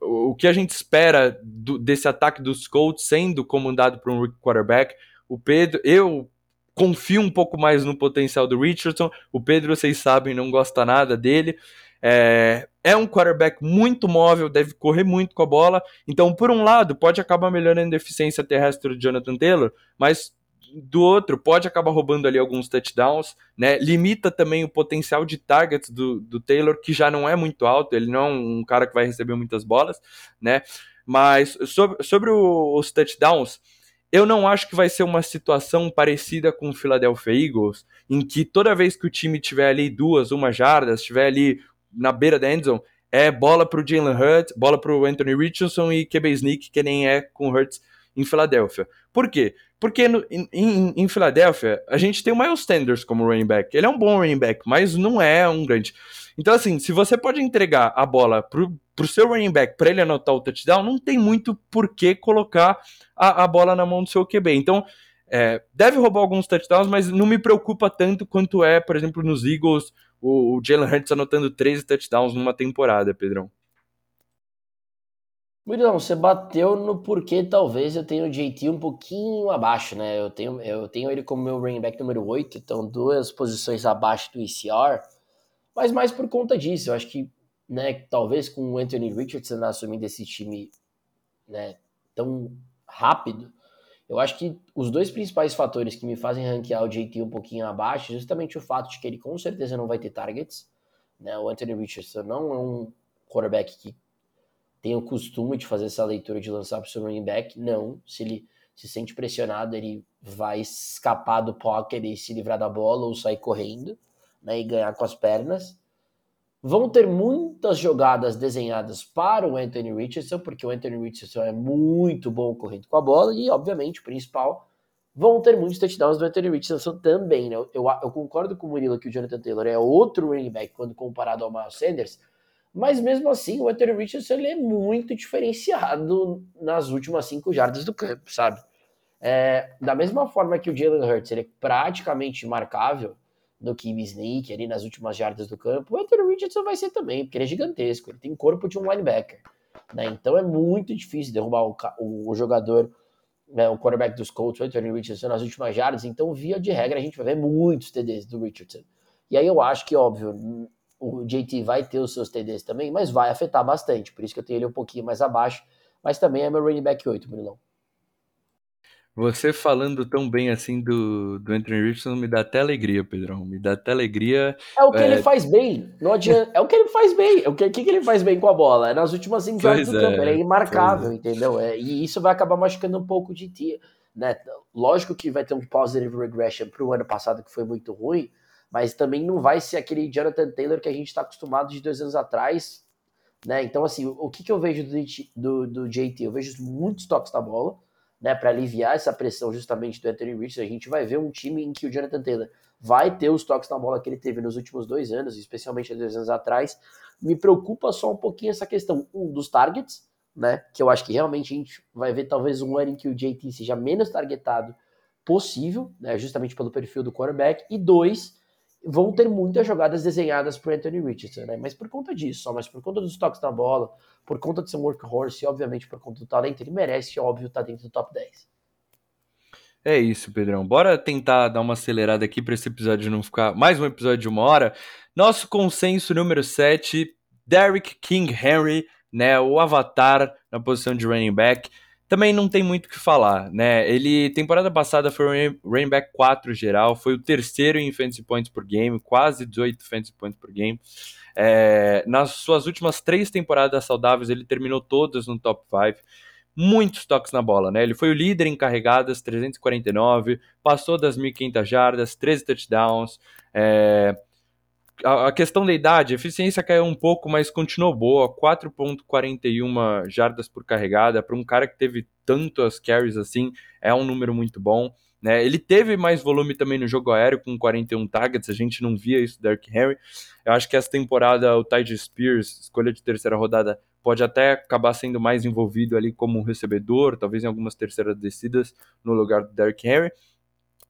o que a gente espera do, desse ataque dos Colts sendo comandado por um rookie quarterback? O Pedro, eu confio um pouco mais no potencial do Richardson. O Pedro, vocês sabem, não gosta nada dele. É, é, um quarterback muito móvel, deve correr muito com a bola. Então, por um lado, pode acabar melhorando a eficiência terrestre do Jonathan Taylor, mas do outro, pode acabar roubando ali alguns touchdowns, né? Limita também o potencial de targets do, do Taylor, que já não é muito alto, ele não é um cara que vai receber muitas bolas, né? Mas sobre, sobre os touchdowns, eu não acho que vai ser uma situação parecida com o Philadelphia Eagles, em que toda vez que o time tiver ali duas, uma jardas, estiver ali na beira da endzone, é bola para o Jalen Hurts, bola para o Anthony Richardson e QB Sneak, que nem é com o Hurts em Filadélfia. Por quê? Porque no, em, em, Filadélfia, a gente tem o Miles Sanders como running back. Ele é um bom running back, mas não é um grande. Então, assim, se você pode entregar a bola pro, pro seu running back para ele anotar o touchdown, não tem muito por que colocar a, a bola na mão do seu QB. Então, é, deve roubar alguns touchdowns, mas não me preocupa tanto quanto é, por exemplo, nos Eagles, o, o Jalen Hurts anotando 13 touchdowns numa temporada, Pedrão. Murilão, você bateu no porquê talvez eu tenha o JT um pouquinho abaixo, né? Eu tenho, eu tenho ele como meu running back número 8, então duas posições abaixo do ECR, mas mais por conta disso. Eu acho que, né, talvez com o Anthony Richardson assumindo esse time né, tão rápido, eu acho que os dois principais fatores que me fazem ranquear o JT um pouquinho abaixo é justamente o fato de que ele com certeza não vai ter targets. Né? O Anthony Richardson não é um quarterback que tem o costume de fazer essa leitura de lançar para o seu running back. Não. Se ele se sente pressionado, ele vai escapar do pocket e se livrar da bola ou sair correndo né, e ganhar com as pernas. Vão ter muitas jogadas desenhadas para o Anthony Richardson, porque o Anthony Richardson é muito bom correndo com a bola, e obviamente, o principal, vão ter muitos touchdowns do Anthony Richardson também. Né? Eu, eu, concordo com o Murilo que o Jonathan Taylor é outro running back quando comparado ao Miles Sanders, mas mesmo assim o Anthony Richardson ele é muito diferenciado nas últimas cinco jardas do campo, sabe? É, da mesma forma que o Jalen Hurts ele é praticamente marcável, do Kim Snake ali nas últimas jardas do campo, o Anthony Richardson vai ser também, porque ele é gigantesco, ele tem corpo de um linebacker. Né? Então é muito difícil derrubar o, o, o jogador, né, o quarterback dos Colts, o Anthony Richardson, nas últimas jardas. Então, via de regra, a gente vai ver muitos TDs do Richardson. E aí eu acho que, óbvio, o JT vai ter os seus TDs também, mas vai afetar bastante. Por isso que eu tenho ele um pouquinho mais abaixo. Mas também é meu running back 8, Murilão. Você falando tão bem assim do, do Anthony Richardson me dá até alegria, Pedrão. Me dá até alegria. É o que é... ele faz bem. Não adianta. É o que ele faz bem. O que, que, que ele faz bem com a bola? É nas últimas jogos do é, campo. Ele é imarcável, é. entendeu? É, e isso vai acabar machucando um pouco de ti. Né? Lógico que vai ter um positive regression pro ano passado que foi muito ruim, mas também não vai ser aquele Jonathan Taylor que a gente está acostumado de dois anos atrás. Né? Então, assim, o que, que eu vejo do, do, do JT? Eu vejo muitos toques na bola né, para aliviar essa pressão justamente do Anthony Richardson, a gente vai ver um time em que o Jonathan Taylor vai ter os toques na bola que ele teve nos últimos dois anos, especialmente há dois anos atrás. Me preocupa só um pouquinho essa questão, um, dos targets, né, que eu acho que realmente a gente vai ver talvez um ano em que o JT seja menos targetado possível, né, justamente pelo perfil do quarterback, e dois, vão ter muitas jogadas desenhadas por Anthony Richardson, né? Mas por conta disso, só, mas por conta dos toques na bola, por conta de ser um workhorse e obviamente por conta do talento, ele merece, óbvio, estar tá dentro do top 10. É isso, Pedrão. Bora tentar dar uma acelerada aqui para esse episódio não ficar mais um episódio de uma hora. Nosso consenso número 7, Derrick King Henry, né, o avatar na posição de running back também não tem muito o que falar, né? Ele, temporada passada, foi o running back 4 geral, foi o terceiro em fantasy points por game, quase 18 fantasy points por game. É, nas suas últimas três temporadas saudáveis, ele terminou todas no top 5. Muitos toques na bola, né? Ele foi o líder em carregadas, 349, passou das 1.500 jardas, 13 touchdowns. É, a, questão da idade, a eficiência caiu um pouco, mas continuou boa. 4,41 jardas por carregada. Para um cara que teve tantas carries assim, é um número muito bom. Né? Ele teve mais volume também no jogo aéreo, com 41 targets. A gente não via isso do Derrick Henry. Eu acho que essa temporada o Tide Spears, escolha de terceira rodada, pode até acabar sendo mais envolvido ali como um recebedor, talvez em algumas terceiras descidas no lugar do Derrick Henry.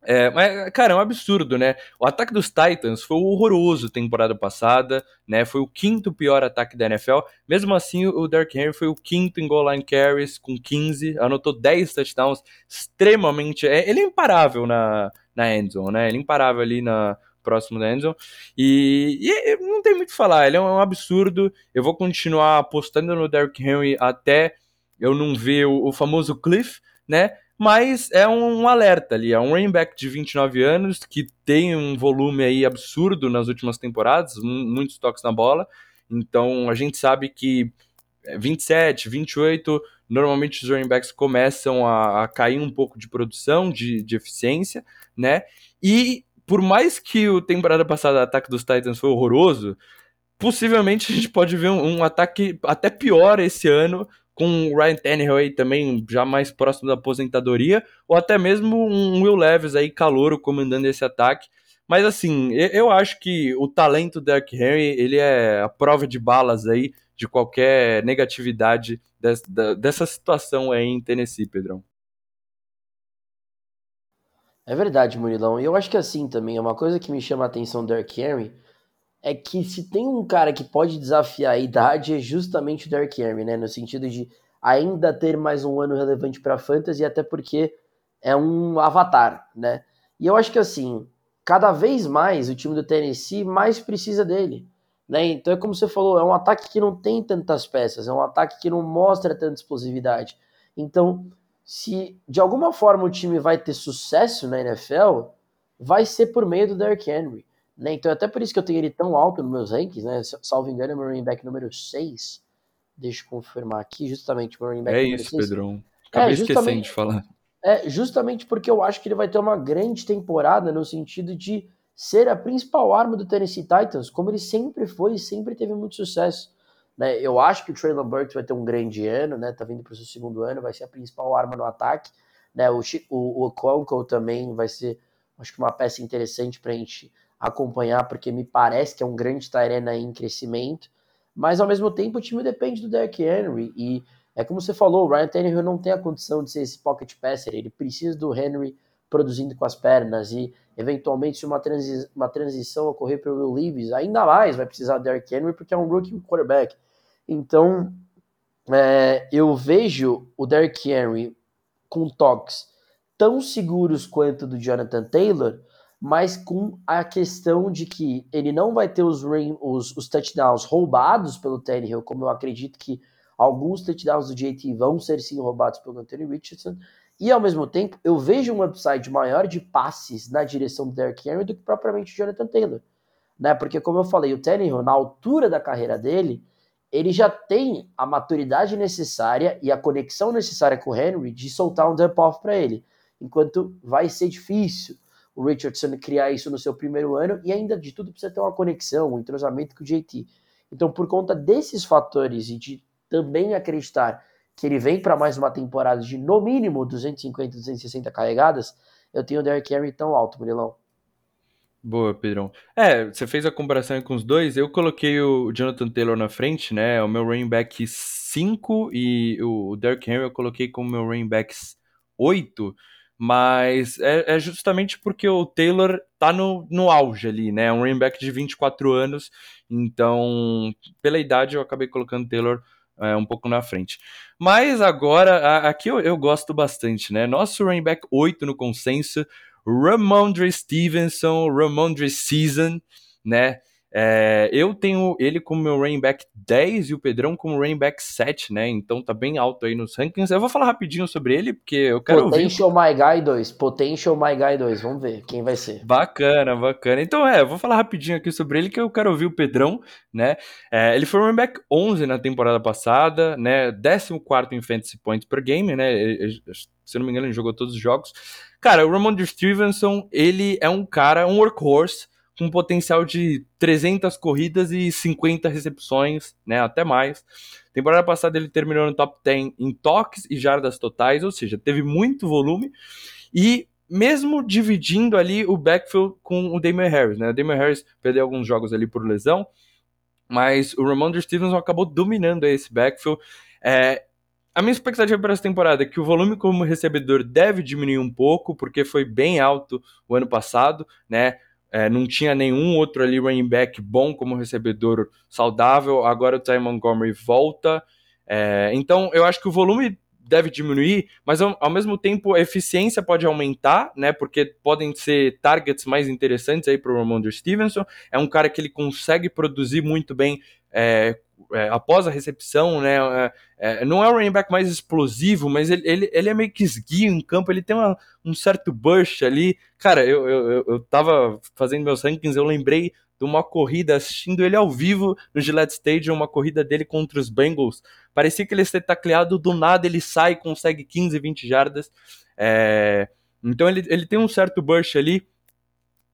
É, mas, cara, é um absurdo, né? O ataque dos Titans foi horroroso temporada passada, né? Foi o quinto pior ataque da NFL. Mesmo assim, o Derrick Henry foi o quinto em goal line carries, com 15, anotou 10 touchdowns, extremamente... É, ele é imparável na, na endzone, né? Ele é imparável ali na, próximo da endzone. E, e, não tem muito o que falar, ele é um, absurdo. Eu vou continuar apostando no Derrick Henry até eu não ver o, o famoso cliff, né? Mas é um, alerta ali, é um running back de 29 anos que tem um volume aí absurdo nas últimas temporadas, muitos toques na bola, então a gente sabe que 27, 28, normalmente os running backs começam a, a cair um pouco de produção, de, de eficiência, né, e por mais que o temporada passada o ataque dos Titans foi horroroso, possivelmente a gente pode ver um, um ataque até pior esse ano, com o Ryan Tannehill aí também já mais próximo da aposentadoria, ou até mesmo um Will Levis aí calouro comandando esse ataque. Mas assim, eu acho que o talento do Derrick Henry, ele é a prova de balas aí de qualquer negatividade dessa, situação aí em Tennessee, Pedrão. É verdade, Murilão. E eu acho que assim também, é uma coisa que me chama a atenção do Derrick Henry, é que se tem um cara que pode desafiar a idade é justamente o Derrick Henry, né? No sentido de ainda ter mais um ano relevante para fantasy, até porque é um avatar, né? E eu acho que assim, cada vez mais o time do Tennessee mais precisa dele, né? Então é como você falou, é um ataque que não tem tantas peças, é um ataque que não mostra tanta explosividade. Então, se de alguma forma o time vai ter sucesso na NFL, vai ser por meio do Derrick Henry. Né? Então, até por isso que eu tenho ele tão alto nos meus rankings, né? Salvo engano, é meu running back número 6. Deixa eu confirmar aqui, justamente meu running back é número isso, 6. Pedrão. Acabei é, esquecendo de falar. É, justamente porque eu acho que ele vai ter uma grande temporada no sentido de ser a principal arma do Tennessee Titans, como ele sempre foi e sempre teve muito sucesso. Né? Eu acho que o Traylon Burks vai ter um grande ano, né? Tá vindo para o seu segundo ano, vai ser a principal arma no ataque. Né? O, o, o também vai ser, acho que uma peça interessante para a gente acompanhar, porque me parece que é um grande Tyrene aí em crescimento, mas ao mesmo tempo o time depende do Derrick Henry, e é como você falou, o Ryan Tannehill não tem a condição de ser esse pocket passer, ele precisa do Henry produzindo com as pernas, e eventualmente se uma, transi uma transição ocorrer para o Will Leaves, ainda mais vai precisar do Derrick Henry, porque é um rookie quarterback. Então, é, eu vejo o Derrick Henry com toques tão seguros quanto do Jonathan Taylor, mas com a questão de que ele não vai ter os, os, os touchdowns roubados pelo Tannehill, como eu acredito que alguns touchdowns do JT vão ser sim roubados pelo Anthony Richardson, e ao mesmo tempo eu vejo um upside maior de passes na direção do Derrick Henry do que propriamente o Jonathan Taylor, né? Porque como eu falei, o Tannehill na altura da carreira dele, ele já tem a maturidade necessária e a conexão necessária com o Henry de soltar um dump off para ele, enquanto vai ser difícil o Richardson criar isso no seu primeiro ano e ainda de tudo precisa ter uma conexão, um entrosamento com o JT. Então, por conta desses fatores e de também acreditar que ele vem para mais uma temporada de no mínimo 250, 260 carregadas, eu tenho o Derrick Henry tão alto, Murilão. Boa, Pedrão. É, você fez a comparação com os dois. Eu coloquei o Jonathan Taylor na frente, né? O meu running back 5 e o Derrick Henry eu coloquei como meu running back 8. Mas é, é, justamente porque o Taylor tá no, no auge ali, né? É um running back de 24 anos. Então, pela idade, eu acabei colocando Taylor é, um pouco na frente. Mas agora, a, aqui eu, eu, gosto bastante, né? Nosso running back 8 no consenso Ramondre Stevenson, Ramondre Season, né? É, eu tenho ele como meu running back 10 e o Pedrão como running back 7, né? Então tá bem alto aí nos rankings. Eu vou falar rapidinho sobre ele, porque eu quero Potential ouvir... My Guy 2, Potential My Guy 2, vamos ver quem vai ser. Bacana, bacana. Então é, eu vou falar rapidinho aqui sobre ele, que eu quero ouvir o Pedrão, né? É, ele foi running back 11 na temporada passada, né? 14 em fantasy points per game, né? Ele, se eu não me engano, ele jogou todos os jogos. Cara, o Ramondre Stevenson, ele é um cara, um workhorse, com potencial de 300 corridas e 50 recepções, né, até mais. Temporada passada ele terminou no top 10 em toques e jardas totais, ou seja, teve muito volume e mesmo dividindo ali o backfield com o Damian Harris, né? O Damian Harris perdeu alguns jogos ali por lesão, mas o Ramondre Stevenson acabou dominando esse backfield. É, a minha expectativa para essa temporada é que o volume como recebedor deve diminuir um pouco, porque foi bem alto o ano passado, né? É, não tinha nenhum outro ali running back bom como recebedor saudável. Agora o Ty Montgomery volta. É, então eu acho que o volume deve diminuir, mas ao, ao, mesmo tempo a eficiência pode aumentar, né? Porque podem ser targets mais interessantes aí para o Stevenson. É um cara que ele consegue produzir muito bem é, é, após a recepção, né? É, é, não é o running back mais explosivo, mas ele, ele, ele é meio que esguio em campo, ele tem uma, um certo burst ali. Cara, eu, eu, eu tava fazendo meus rankings, eu lembrei de uma corrida, assistindo ele ao vivo no Gillette Stadium, uma corrida dele contra os Bengals. Parecia que ele ia tacleado, do nada ele sai consegue 15, 20 jardas. É... Então ele, ele tem um certo burst ali.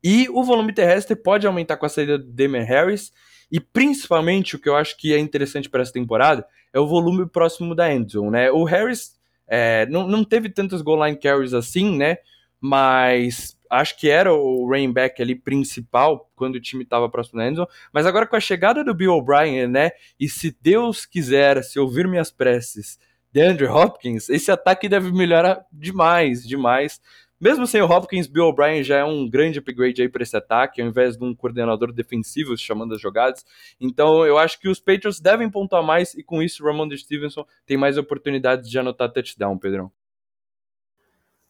E o volume terrestre pode aumentar com a saída do Damian Harris. E principalmente o que eu acho que é interessante para essa temporada é o volume próximo da endzone, né? O Harris é, não, não teve tantos goal line carries assim, né? Mas acho que era o running back ali principal quando o time estava próximo da endzone. Mas agora com a chegada do Bill O'Brien, né? E se Deus quiser, se ouvir minhas preces, de Andrew Hopkins, esse ataque deve melhorar demais, demais. Mesmo sem o Hopkins, Bill O'Brien já é um grande upgrade aí para esse ataque, ao invés de um coordenador defensivo chamando as jogadas. Então eu acho que os Patriots devem pontuar mais e com isso Ramon Stevenson tem mais oportunidades de anotar touchdown, Pedrão.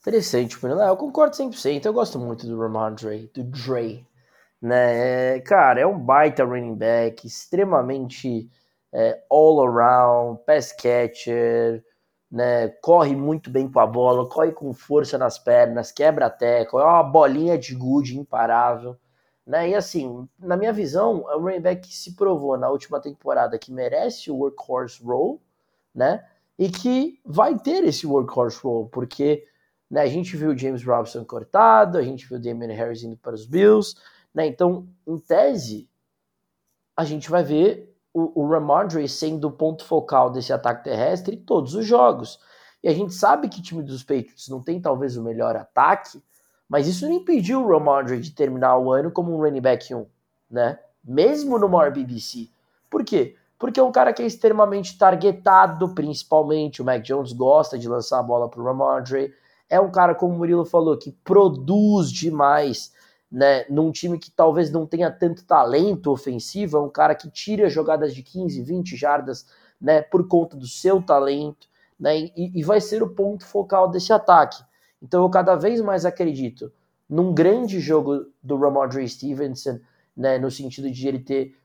Interessante, Bruno. Eu concordo 100%. Eu gosto muito do Ramondre, do Dre. Né? Cara, é um baita running back, extremamente é, all around, pass catcher, né? Corre muito bem com a bola, corre com força nas pernas, quebra a tecla, é uma bolinha de good imparável. Né? E assim, na minha visão, é um running back se provou na última temporada que merece o workhorse role, né? E que vai ter esse workhorse role, porque né, a gente viu o James Robinson cortado, a gente viu o Damian Harris indo para os Bills, né? Então, em tese, a gente vai ver o, o Ramondre sendo o ponto focal desse ataque terrestre em todos os jogos. E a gente sabe que o time dos Patriots não tem talvez o melhor ataque, mas isso não impediu o Ramondre de terminar o ano como um running back 1, né? Mesmo no maior BBC. Por quê? Porque é um cara que é extremamente targetado, principalmente. O Mac Jones gosta de lançar a bola para o Ramondre. É um cara, como o Murilo falou, que produz demais né, num time que talvez não tenha tanto talento ofensivo, é um cara que tira jogadas de 15, 20 jardas, né, por conta do seu talento, né, e, e vai ser o ponto focal desse ataque. Então eu cada vez mais acredito num grande jogo do Ramondre Stevenson, né, no sentido de ele ter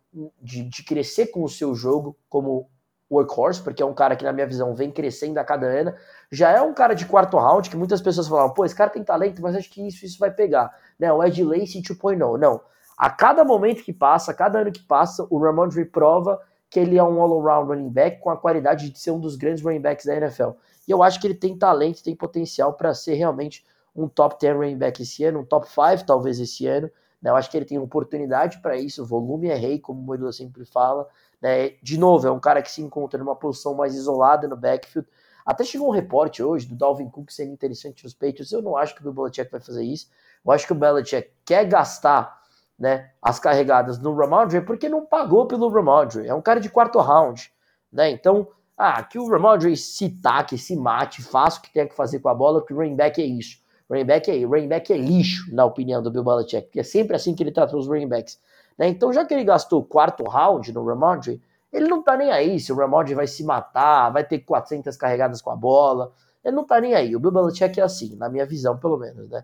de, de crescer com o seu jogo como workhorse, porque é um cara que, na minha visão, vem crescendo a cada ano. Já é um cara de quarto round, que muitas pessoas falavam, pô, esse cara tem talento, mas acho que isso, isso vai pegar. Né? O Ed Lacy 2.0. Não. A cada momento que passa, a cada ano que passa, o Ramondre prova que ele é um all-around running back com a qualidade de ser um dos grandes running backs da NFL. E eu acho que ele tem talento, tem potencial para ser realmente um top 10 running back esse ano, um top 5 talvez esse ano. Né? Eu acho que ele tem oportunidade para isso, volume é rei, como o Murilo sempre fala. Né? De novo, é um cara que se encontra numa posição mais isolada no backfield. Até chegou um reporte hoje do Dalvin Cook sendo interessante nos Patriots. Eu não acho que o Belichick vai fazer isso. Eu acho que o Belichick quer gastar né, as carregadas no Ramondre porque não pagou pelo Ramondre. É um cara de quarto round. Né? Então, ah, que o Ramondre se taque, se mate, faça o que tem que fazer com a bola, que o running back é isso. Running back é, running back é lixo, na opinião do Bill Belichick, porque é sempre assim que ele trata os running backs. Né? Então, já que ele gastou o quarto round no Ramondre, ele não tá nem aí se o Ramondre vai se matar, vai ter 400 carregadas com a bola. Ele não tá nem aí. O Bill Belichick é assim, na minha visão, pelo menos, né?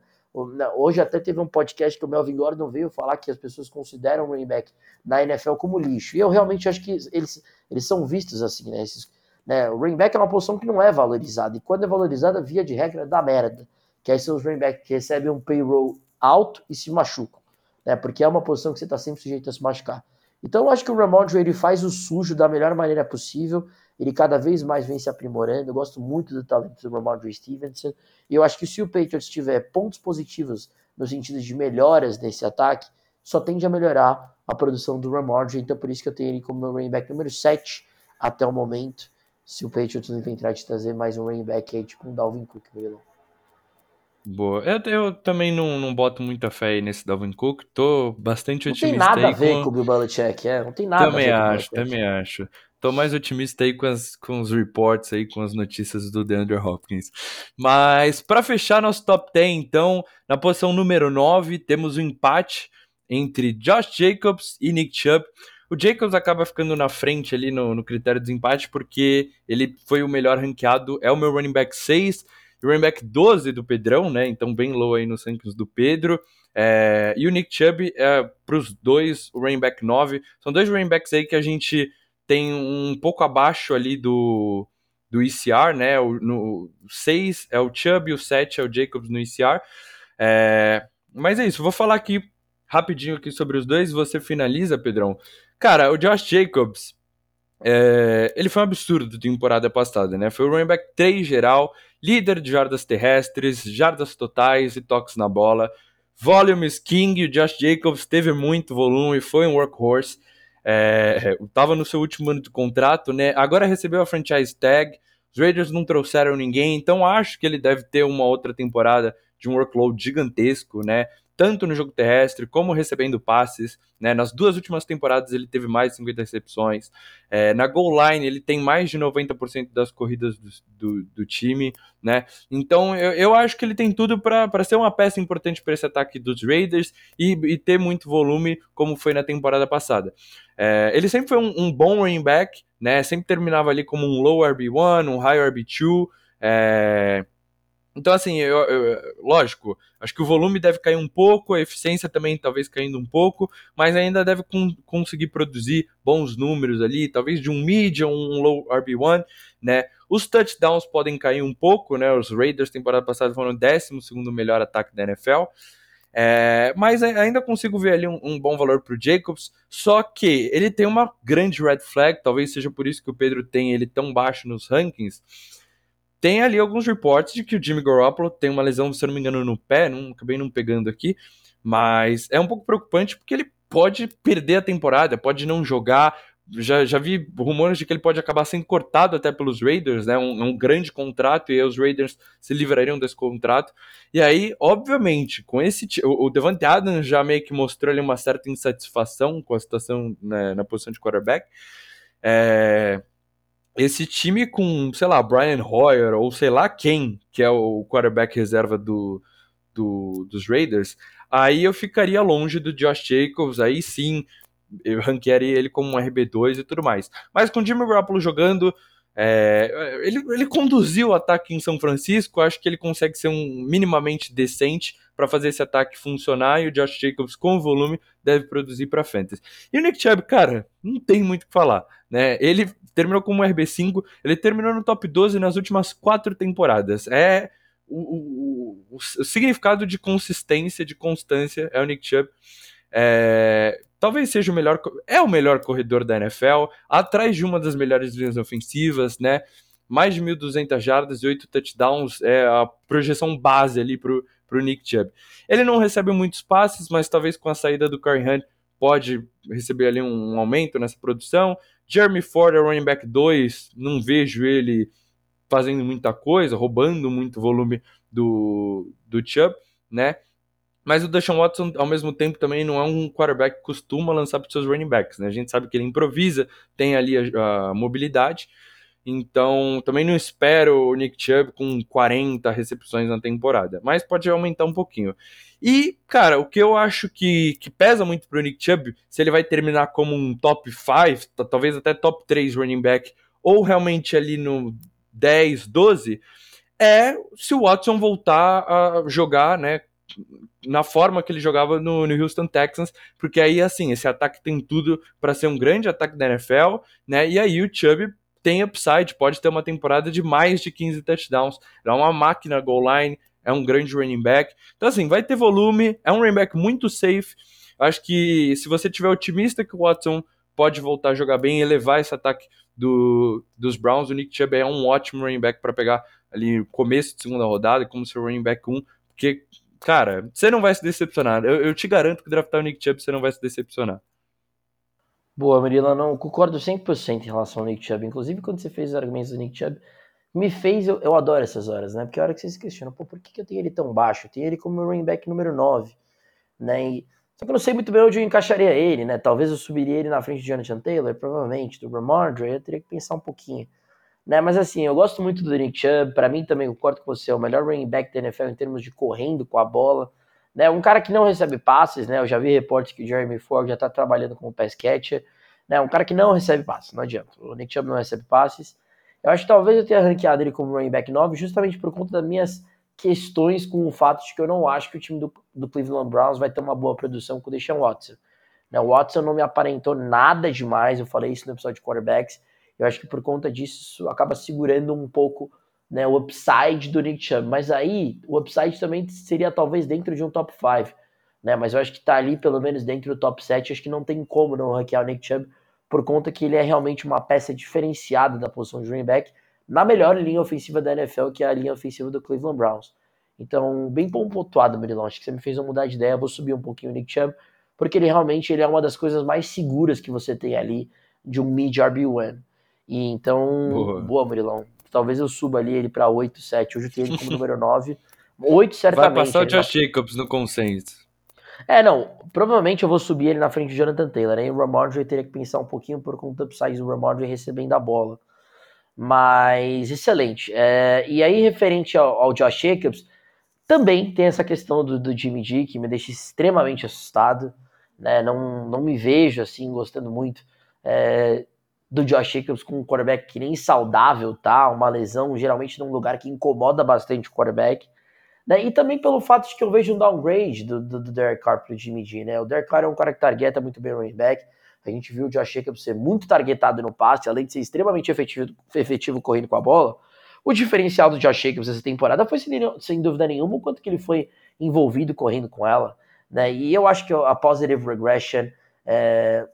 Hoje até teve um podcast que o Melvin Gordon veio falar que as pessoas consideram o running back na NFL como lixo. E eu realmente acho que eles, eles são vistos assim, né? Esses, né? O running back é uma posição que não é valorizada. E quando é valorizada, via de regra, dá merda. Que aí são os running backs que recebem um payroll alto e se machucam. Né? Porque é uma posição que você está sempre sujeito a se machucar. Então eu acho que o Ramondre ele faz o sujo da melhor maneira possível. Ele cada vez mais vem se aprimorando. Eu gosto muito do talento do Ramondre Stevenson. E eu acho que se o Patriots tiver pontos positivos no sentido de melhoras nesse ataque, só tende a melhorar a produção do Ramondre. Então por isso que eu tenho ele como meu running back número 7 até o momento. Se o Patriots não inventar de trazer mais um running back aí, tipo um Dalvin Cook, meu Boa. Eu, eu também não, não boto muita fé aí nesse Dalvin Cook. Tô bastante não otimista. Não tem nada a ver com... com o Bill Belichick, é. Não tem nada também a ver acho, com o Também acho, Tô mais otimista aí com, as, com os reports aí, com as notícias do DeAndre Hopkins. Mas para fechar nosso top 10, então, na posição número 9, temos o um empate entre Josh Jacobs e Nick Chubb. O Jacobs acaba ficando na frente ali no, no critério de empate porque ele foi o melhor ranqueado, é o meu running back 6 running back 12 do Pedrão, né? Então bem low aí nos rankings do Pedro. É, e o Nick Chubb é para os dois, o running back 9. São dois running backs aí que a gente tem um pouco abaixo ali do, do ECR, né? O, no 6 é o Chubb o 7 é o Jacobs no ECR. É, mas é isso, vou falar aqui rapidinho aqui sobre os dois, você finaliza, Pedrão. Cara, o Josh Jacobs, é, ele foi um absurdo temporada passada, né? Foi o running back 3 geral, líder de jardas terrestres, jardas totais e toques na bola. Volumes King, o Josh Jacobs teve muito volume, foi um workhorse. Estava é, *laughs* no seu último ano de contrato, né? Agora recebeu a franchise tag. Os Raiders não trouxeram ninguém, então acho que ele deve ter uma outra temporada de um workload gigantesco, né? Tanto no jogo terrestre como recebendo passes. Né? Nas duas últimas temporadas ele teve mais de 50 recepções. É, na goal line ele tem mais de 90% das corridas do, do, do, time. Né? Então eu, eu acho que ele tem tudo para ser uma peça importante para esse ataque dos Raiders e, e, ter muito volume, como foi na temporada passada. É, ele sempre foi um, um, bom running back, né? sempre terminava ali como um low RB1, um high RB2. É, então, assim, eu, eu, lógico, acho que o volume deve cair um pouco, a eficiência também talvez caindo um pouco, mas ainda deve com, conseguir produzir bons números ali, talvez de um medium, um low RB1, né? Os touchdowns podem cair um pouco, né? Os Raiders temporada passada foram o 12 melhor ataque da NFL. É, mas ainda consigo ver ali um, um bom valor para o Jacobs, só que ele tem uma grande red flag, talvez seja por isso que o Pedro tem ele tão baixo nos rankings, tem ali alguns reportes de que o Jimmy Garoppolo tem uma lesão, se eu não me engano, no pé, não, acabei não pegando aqui, mas é um pouco preocupante porque ele pode perder a temporada, pode não jogar. Já, já vi rumores de que ele pode acabar sendo cortado até pelos Raiders, né? Um, um grande contrato e os Raiders se livrariam desse contrato. E aí, obviamente, com esse o, o Devante Adams já meio que mostrou ali uma certa insatisfação com a situação né, na posição de quarterback. É, esse time com, sei lá, Brian Hoyer ou sei lá quem, que é o quarterback reserva do, do, dos Raiders, aí eu ficaria longe do Josh Jacobs, aí sim eu ranquearia ele como um RB2 e tudo mais. Mas com o Jimmy Garoppolo jogando, é, ele, ele conduziu o ataque em São Francisco, acho que ele consegue ser um minimamente decente para fazer esse ataque funcionar e o Josh Jacobs com volume deve produzir para fantasy. E o Nick Chubb, cara, não tem muito o que falar, né? Ele terminou como um RB5, ele terminou no top 12 nas últimas quatro temporadas. É o, o, o, o significado de consistência, de constância é o Nick Chubb. É, talvez seja o melhor, é o melhor corredor da NFL, atrás de uma das melhores linhas ofensivas, né? Mais de 1.200 jardas e 8 touchdowns é a projeção base ali para o Nick Chubb. Ele não recebe muitos passes, mas talvez com a saída do Curry Hunt pode receber ali um, um aumento nessa produção. Jeremy Ford é running back 2, não vejo ele fazendo muita coisa, roubando muito volume do, do Chubb, né? Mas o Deshaun Watson, ao mesmo tempo, também não é um quarterback que costuma lançar para os seus running backs, né? A gente sabe que ele improvisa, tem ali a, a mobilidade, então, também não espero o Nick Chubb com 40 recepções na temporada, mas pode aumentar um pouquinho. E, cara, o que eu acho que, que pesa muito pro Nick Chubb, se ele vai terminar como um top 5, talvez até top 3 running back, ou realmente ali no 10, 12, é se o Watson voltar a jogar, né, na forma que ele jogava no, no, Houston Texans, porque aí, assim, esse ataque tem tudo para ser um grande ataque da NFL, né? E aí o Chubb tem upside, pode ter uma temporada de mais de 15 touchdowns. É uma máquina goal line, é um grande running back. Então, assim, vai ter volume, é um running back muito safe. Acho que se você tiver otimista que o Watson pode voltar a jogar bem e elevar esse ataque do, dos Browns, o Nick Chubb é um ótimo running back para pegar ali começo de segunda rodada, como seu running back 1, porque, cara, você não vai se decepcionar. Eu, eu te garanto que draftar o Nick Chubb você não vai se decepcionar. Boa, Marila, não concordo 100% em relação ao Nick Chubb. Inclusive, quando você fez os argumentos do Nick Chubb, me fez, eu, eu adoro essas horas, né? Porque a hora que você se questiona, pô, por que, que eu tenho ele tão baixo? Eu tenho ele como running back número 9, né? E, só que eu não sei muito bem onde eu encaixaria ele, né? Talvez eu subiria ele na frente de Jonathan Taylor, provavelmente, do Ramondre, eu teria que pensar um pouquinho. Né? Mas assim, eu gosto muito do Nick Chubb, para mim também concordo com você, é o melhor running back da NFL em termos de correndo com a bola, né? Um cara que não recebe passes, né? Eu já vi reportes que o Jeremy Ford já tá trabalhando como pass catcher, né? Um cara que não recebe passes, não adianta. O Nick Chubb não recebe passes. Eu acho que talvez eu tenha ranqueado ele como running back 9 justamente por conta das minhas questões com o fato de que eu não acho que o time do, do Cleveland Browns vai ter uma boa produção com o Deshaun Watson. Né? O Watson não me aparentou nada demais, eu falei isso no episódio de quarterbacks. Eu acho que por conta disso isso acaba segurando um pouco né, o upside do Nick Chubb. Mas aí o upside também seria talvez dentro de um top 5 né? Mas eu acho que tá ali pelo menos dentro do top 7, acho que não tem como não ranquear o Nick Chubb, por conta que ele é realmente uma peça diferenciada da posição de running back na melhor linha ofensiva da NFL, que é a linha ofensiva do Cleveland Browns. Então, bem pontuado, Murilão. Acho que você me fez mudar de ideia. Eu vou subir um pouquinho o Nick Chubb, porque ele realmente ele é uma das coisas mais seguras que você tem ali de um mid RB1. E então, boa, boa Murilão. Talvez eu suba ali ele para 8, 7. Hoje eu tenho ele como *laughs* número 9. 8 certamente. Vai passar o Josh Jacobs no consenso. É, não, provavelmente eu vou subir ele na frente do Jonathan Taylor, aí o Ramondre teria que pensar um pouquinho por conta do upside do Ramondre recebendo a bola. Mas excelente. É, e aí, referente ao, ao, Josh Jacobs, também tem essa questão do, do Jimmy G que me deixa extremamente assustado. Né? Não, não me vejo assim gostando muito é, do Josh Jacobs com um quarterback que nem saudável, tá? Uma lesão geralmente num lugar que incomoda bastante o quarterback. Né? E também pelo fato de que eu vejo um downgrade do, do, do Derek Carr pro Jimmy G, né? O Derek Carr é um cara que targeta muito bem o running back. A gente viu o Josh Jacobs ser muito targetado no passe, além de ser extremamente efetivo, efetivo correndo com a bola. O diferencial do Josh Jacobs essa temporada foi, sem dúvida nenhuma, o quanto que ele foi envolvido correndo com ela. Né? E eu acho que a positive regression é,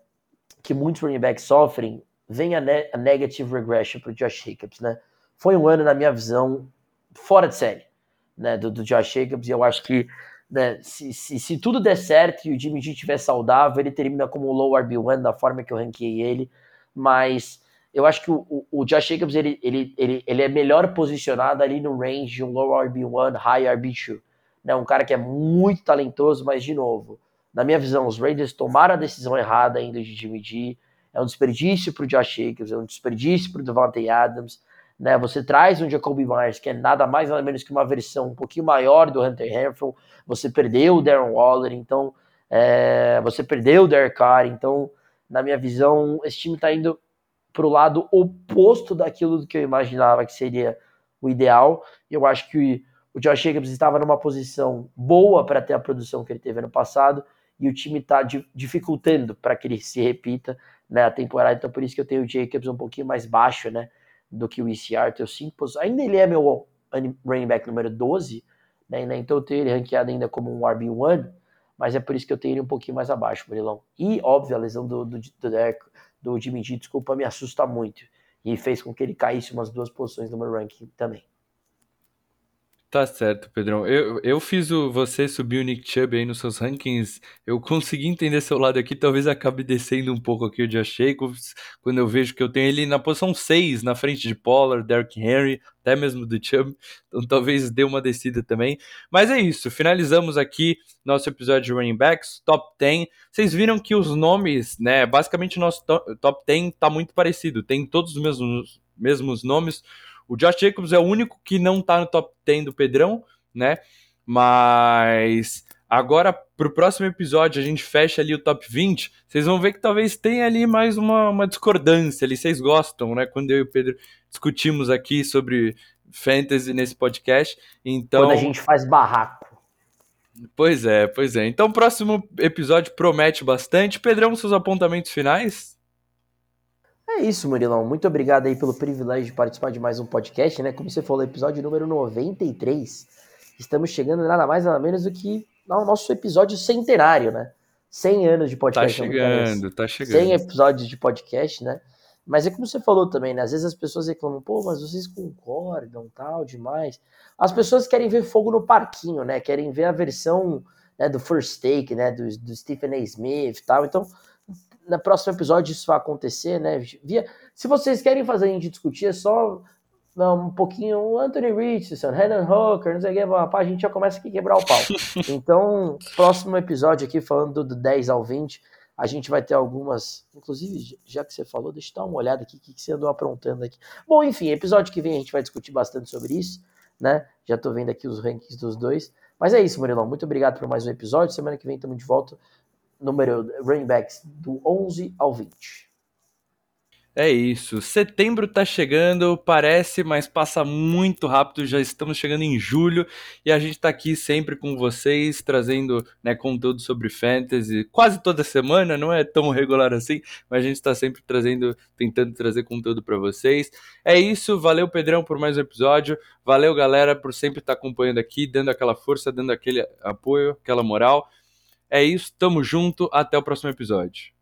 que muitos running backs sofrem vem a, ne a negative regression para o Josh Jacobs. Né? Foi um ano, na minha visão, fora de série né, do, do Josh Jacobs, e eu acho que né, se, se, se, tudo der certo e o Jimmy G estiver saudável, ele termina como low RB1 da forma que eu ranquei ele, mas eu acho que o, o, o Josh Jacobs ele, ele, ele, ele é melhor posicionado ali no range de um low RB1, high RB2, né, um cara que é muito talentoso, mas de novo, na minha visão, os Raiders tomaram a decisão errada ainda de Jimmy G, é um desperdício para o Josh Jacobs, é um desperdício para o Devante Adams, né? Você traz um Jacoby Myers, que é nada mais nada menos que uma versão um pouquinho maior do Hunter Renfrew. Você perdeu o Darren Waller, então é, você perdeu o Derek Carr. Então, na minha visão, esse time está indo para o lado oposto daquilo que eu imaginava que seria o ideal. Eu acho que o Josh Jacobs estava numa posição boa para ter a produção que ele teve ano passado e o time está dificultando para que ele se repita né, a temporada. Então, por isso que eu tenho o Jacobs um pouquinho mais baixo, né? Do que o ECR, teu 5 Ainda ele é meu running back número 12, né? então eu tenho ele ranqueado ainda como um RB1, mas é por isso que eu tenho ele um pouquinho mais abaixo, Murilão. E, óbvio, a lesão do, do, do, do Jimmy G, desculpa, me assusta muito. E fez com que ele caísse umas duas posições no meu ranking também. Tá certo, Pedrão. Eu, eu fiz o, você subir o Nick Chubb aí nos seus rankings. Eu consegui entender seu lado aqui. Talvez acabe descendo um pouco aqui o Josh Jacobs. Quando eu vejo que eu tenho ele na posição 6, na frente de Pollard, Derrick Henry, até mesmo do Chubb. Então talvez dê uma descida também. Mas é isso. Finalizamos aqui nosso episódio de Running Backs, Top 10. Vocês viram que os nomes, né? Basicamente, nosso top 10 tá muito parecido. Tem todos os mesmos, mesmos nomes. O Josh Jacobs é o único que não tá no top 10 do Pedrão, né? Mas agora, pro próximo episódio, a gente fecha ali o top 20. Vocês vão ver que talvez tenha ali mais uma, uma discordância ali. Vocês gostam, né? Quando eu e o Pedro discutimos aqui sobre fantasy nesse podcast. Então... Quando a gente faz barraco. Pois é, pois é. Então, o próximo episódio promete bastante. Pedrão, seus apontamentos finais? É isso, Murilão. Muito obrigado aí pelo privilégio de participar de mais um podcast, né? Como você falou, episódio número 93. Estamos chegando nada mais nada menos do que ao nosso episódio centenário, né? 100 anos de podcast. Tá chegando, tá chegando. 100 episódios de podcast, né? Mas é como você falou também, né? Às vezes as pessoas reclamam, pô, mas vocês concordam, tal, demais. As pessoas querem ver fogo no parquinho, né? Querem ver a versão né, do First Take, né? Do, do Stephen A. Smith tal. Então, no próximo episódio isso vai acontecer, né? Via, se vocês querem fazer a gente discutir, é só um pouquinho Anthony Richardson, Renan Hooker, não sei o que, a gente já começa aqui a quebrar o pau. *laughs* Então, próximo episódio aqui, falando do 10 ao 20, a gente vai ter algumas, inclusive, já que você falou, deixa eu dar uma olhada aqui, o que, que você andou aprontando aqui. Bom, enfim, episódio que vem a gente vai discutir bastante sobre isso, né? Já tô vendo aqui os rankings dos dois. Mas é isso, Murilão, muito obrigado por mais um episódio, semana que vem estamos de volta número running backs do 11 ao 20. É isso. Setembro tá chegando, parece, mas passa muito rápido. Já estamos chegando em julho e a gente tá aqui sempre com vocês, trazendo né, conteúdo sobre fantasy quase toda semana. Não é tão regular assim, mas a gente está sempre trazendo, tentando trazer conteúdo para vocês. É isso. Valeu, Pedrão, por mais um episódio. Valeu, galera, por sempre estar tá acompanhando aqui, dando aquela força, dando aquele apoio, aquela moral. É isso, tamo junto, até o próximo episódio.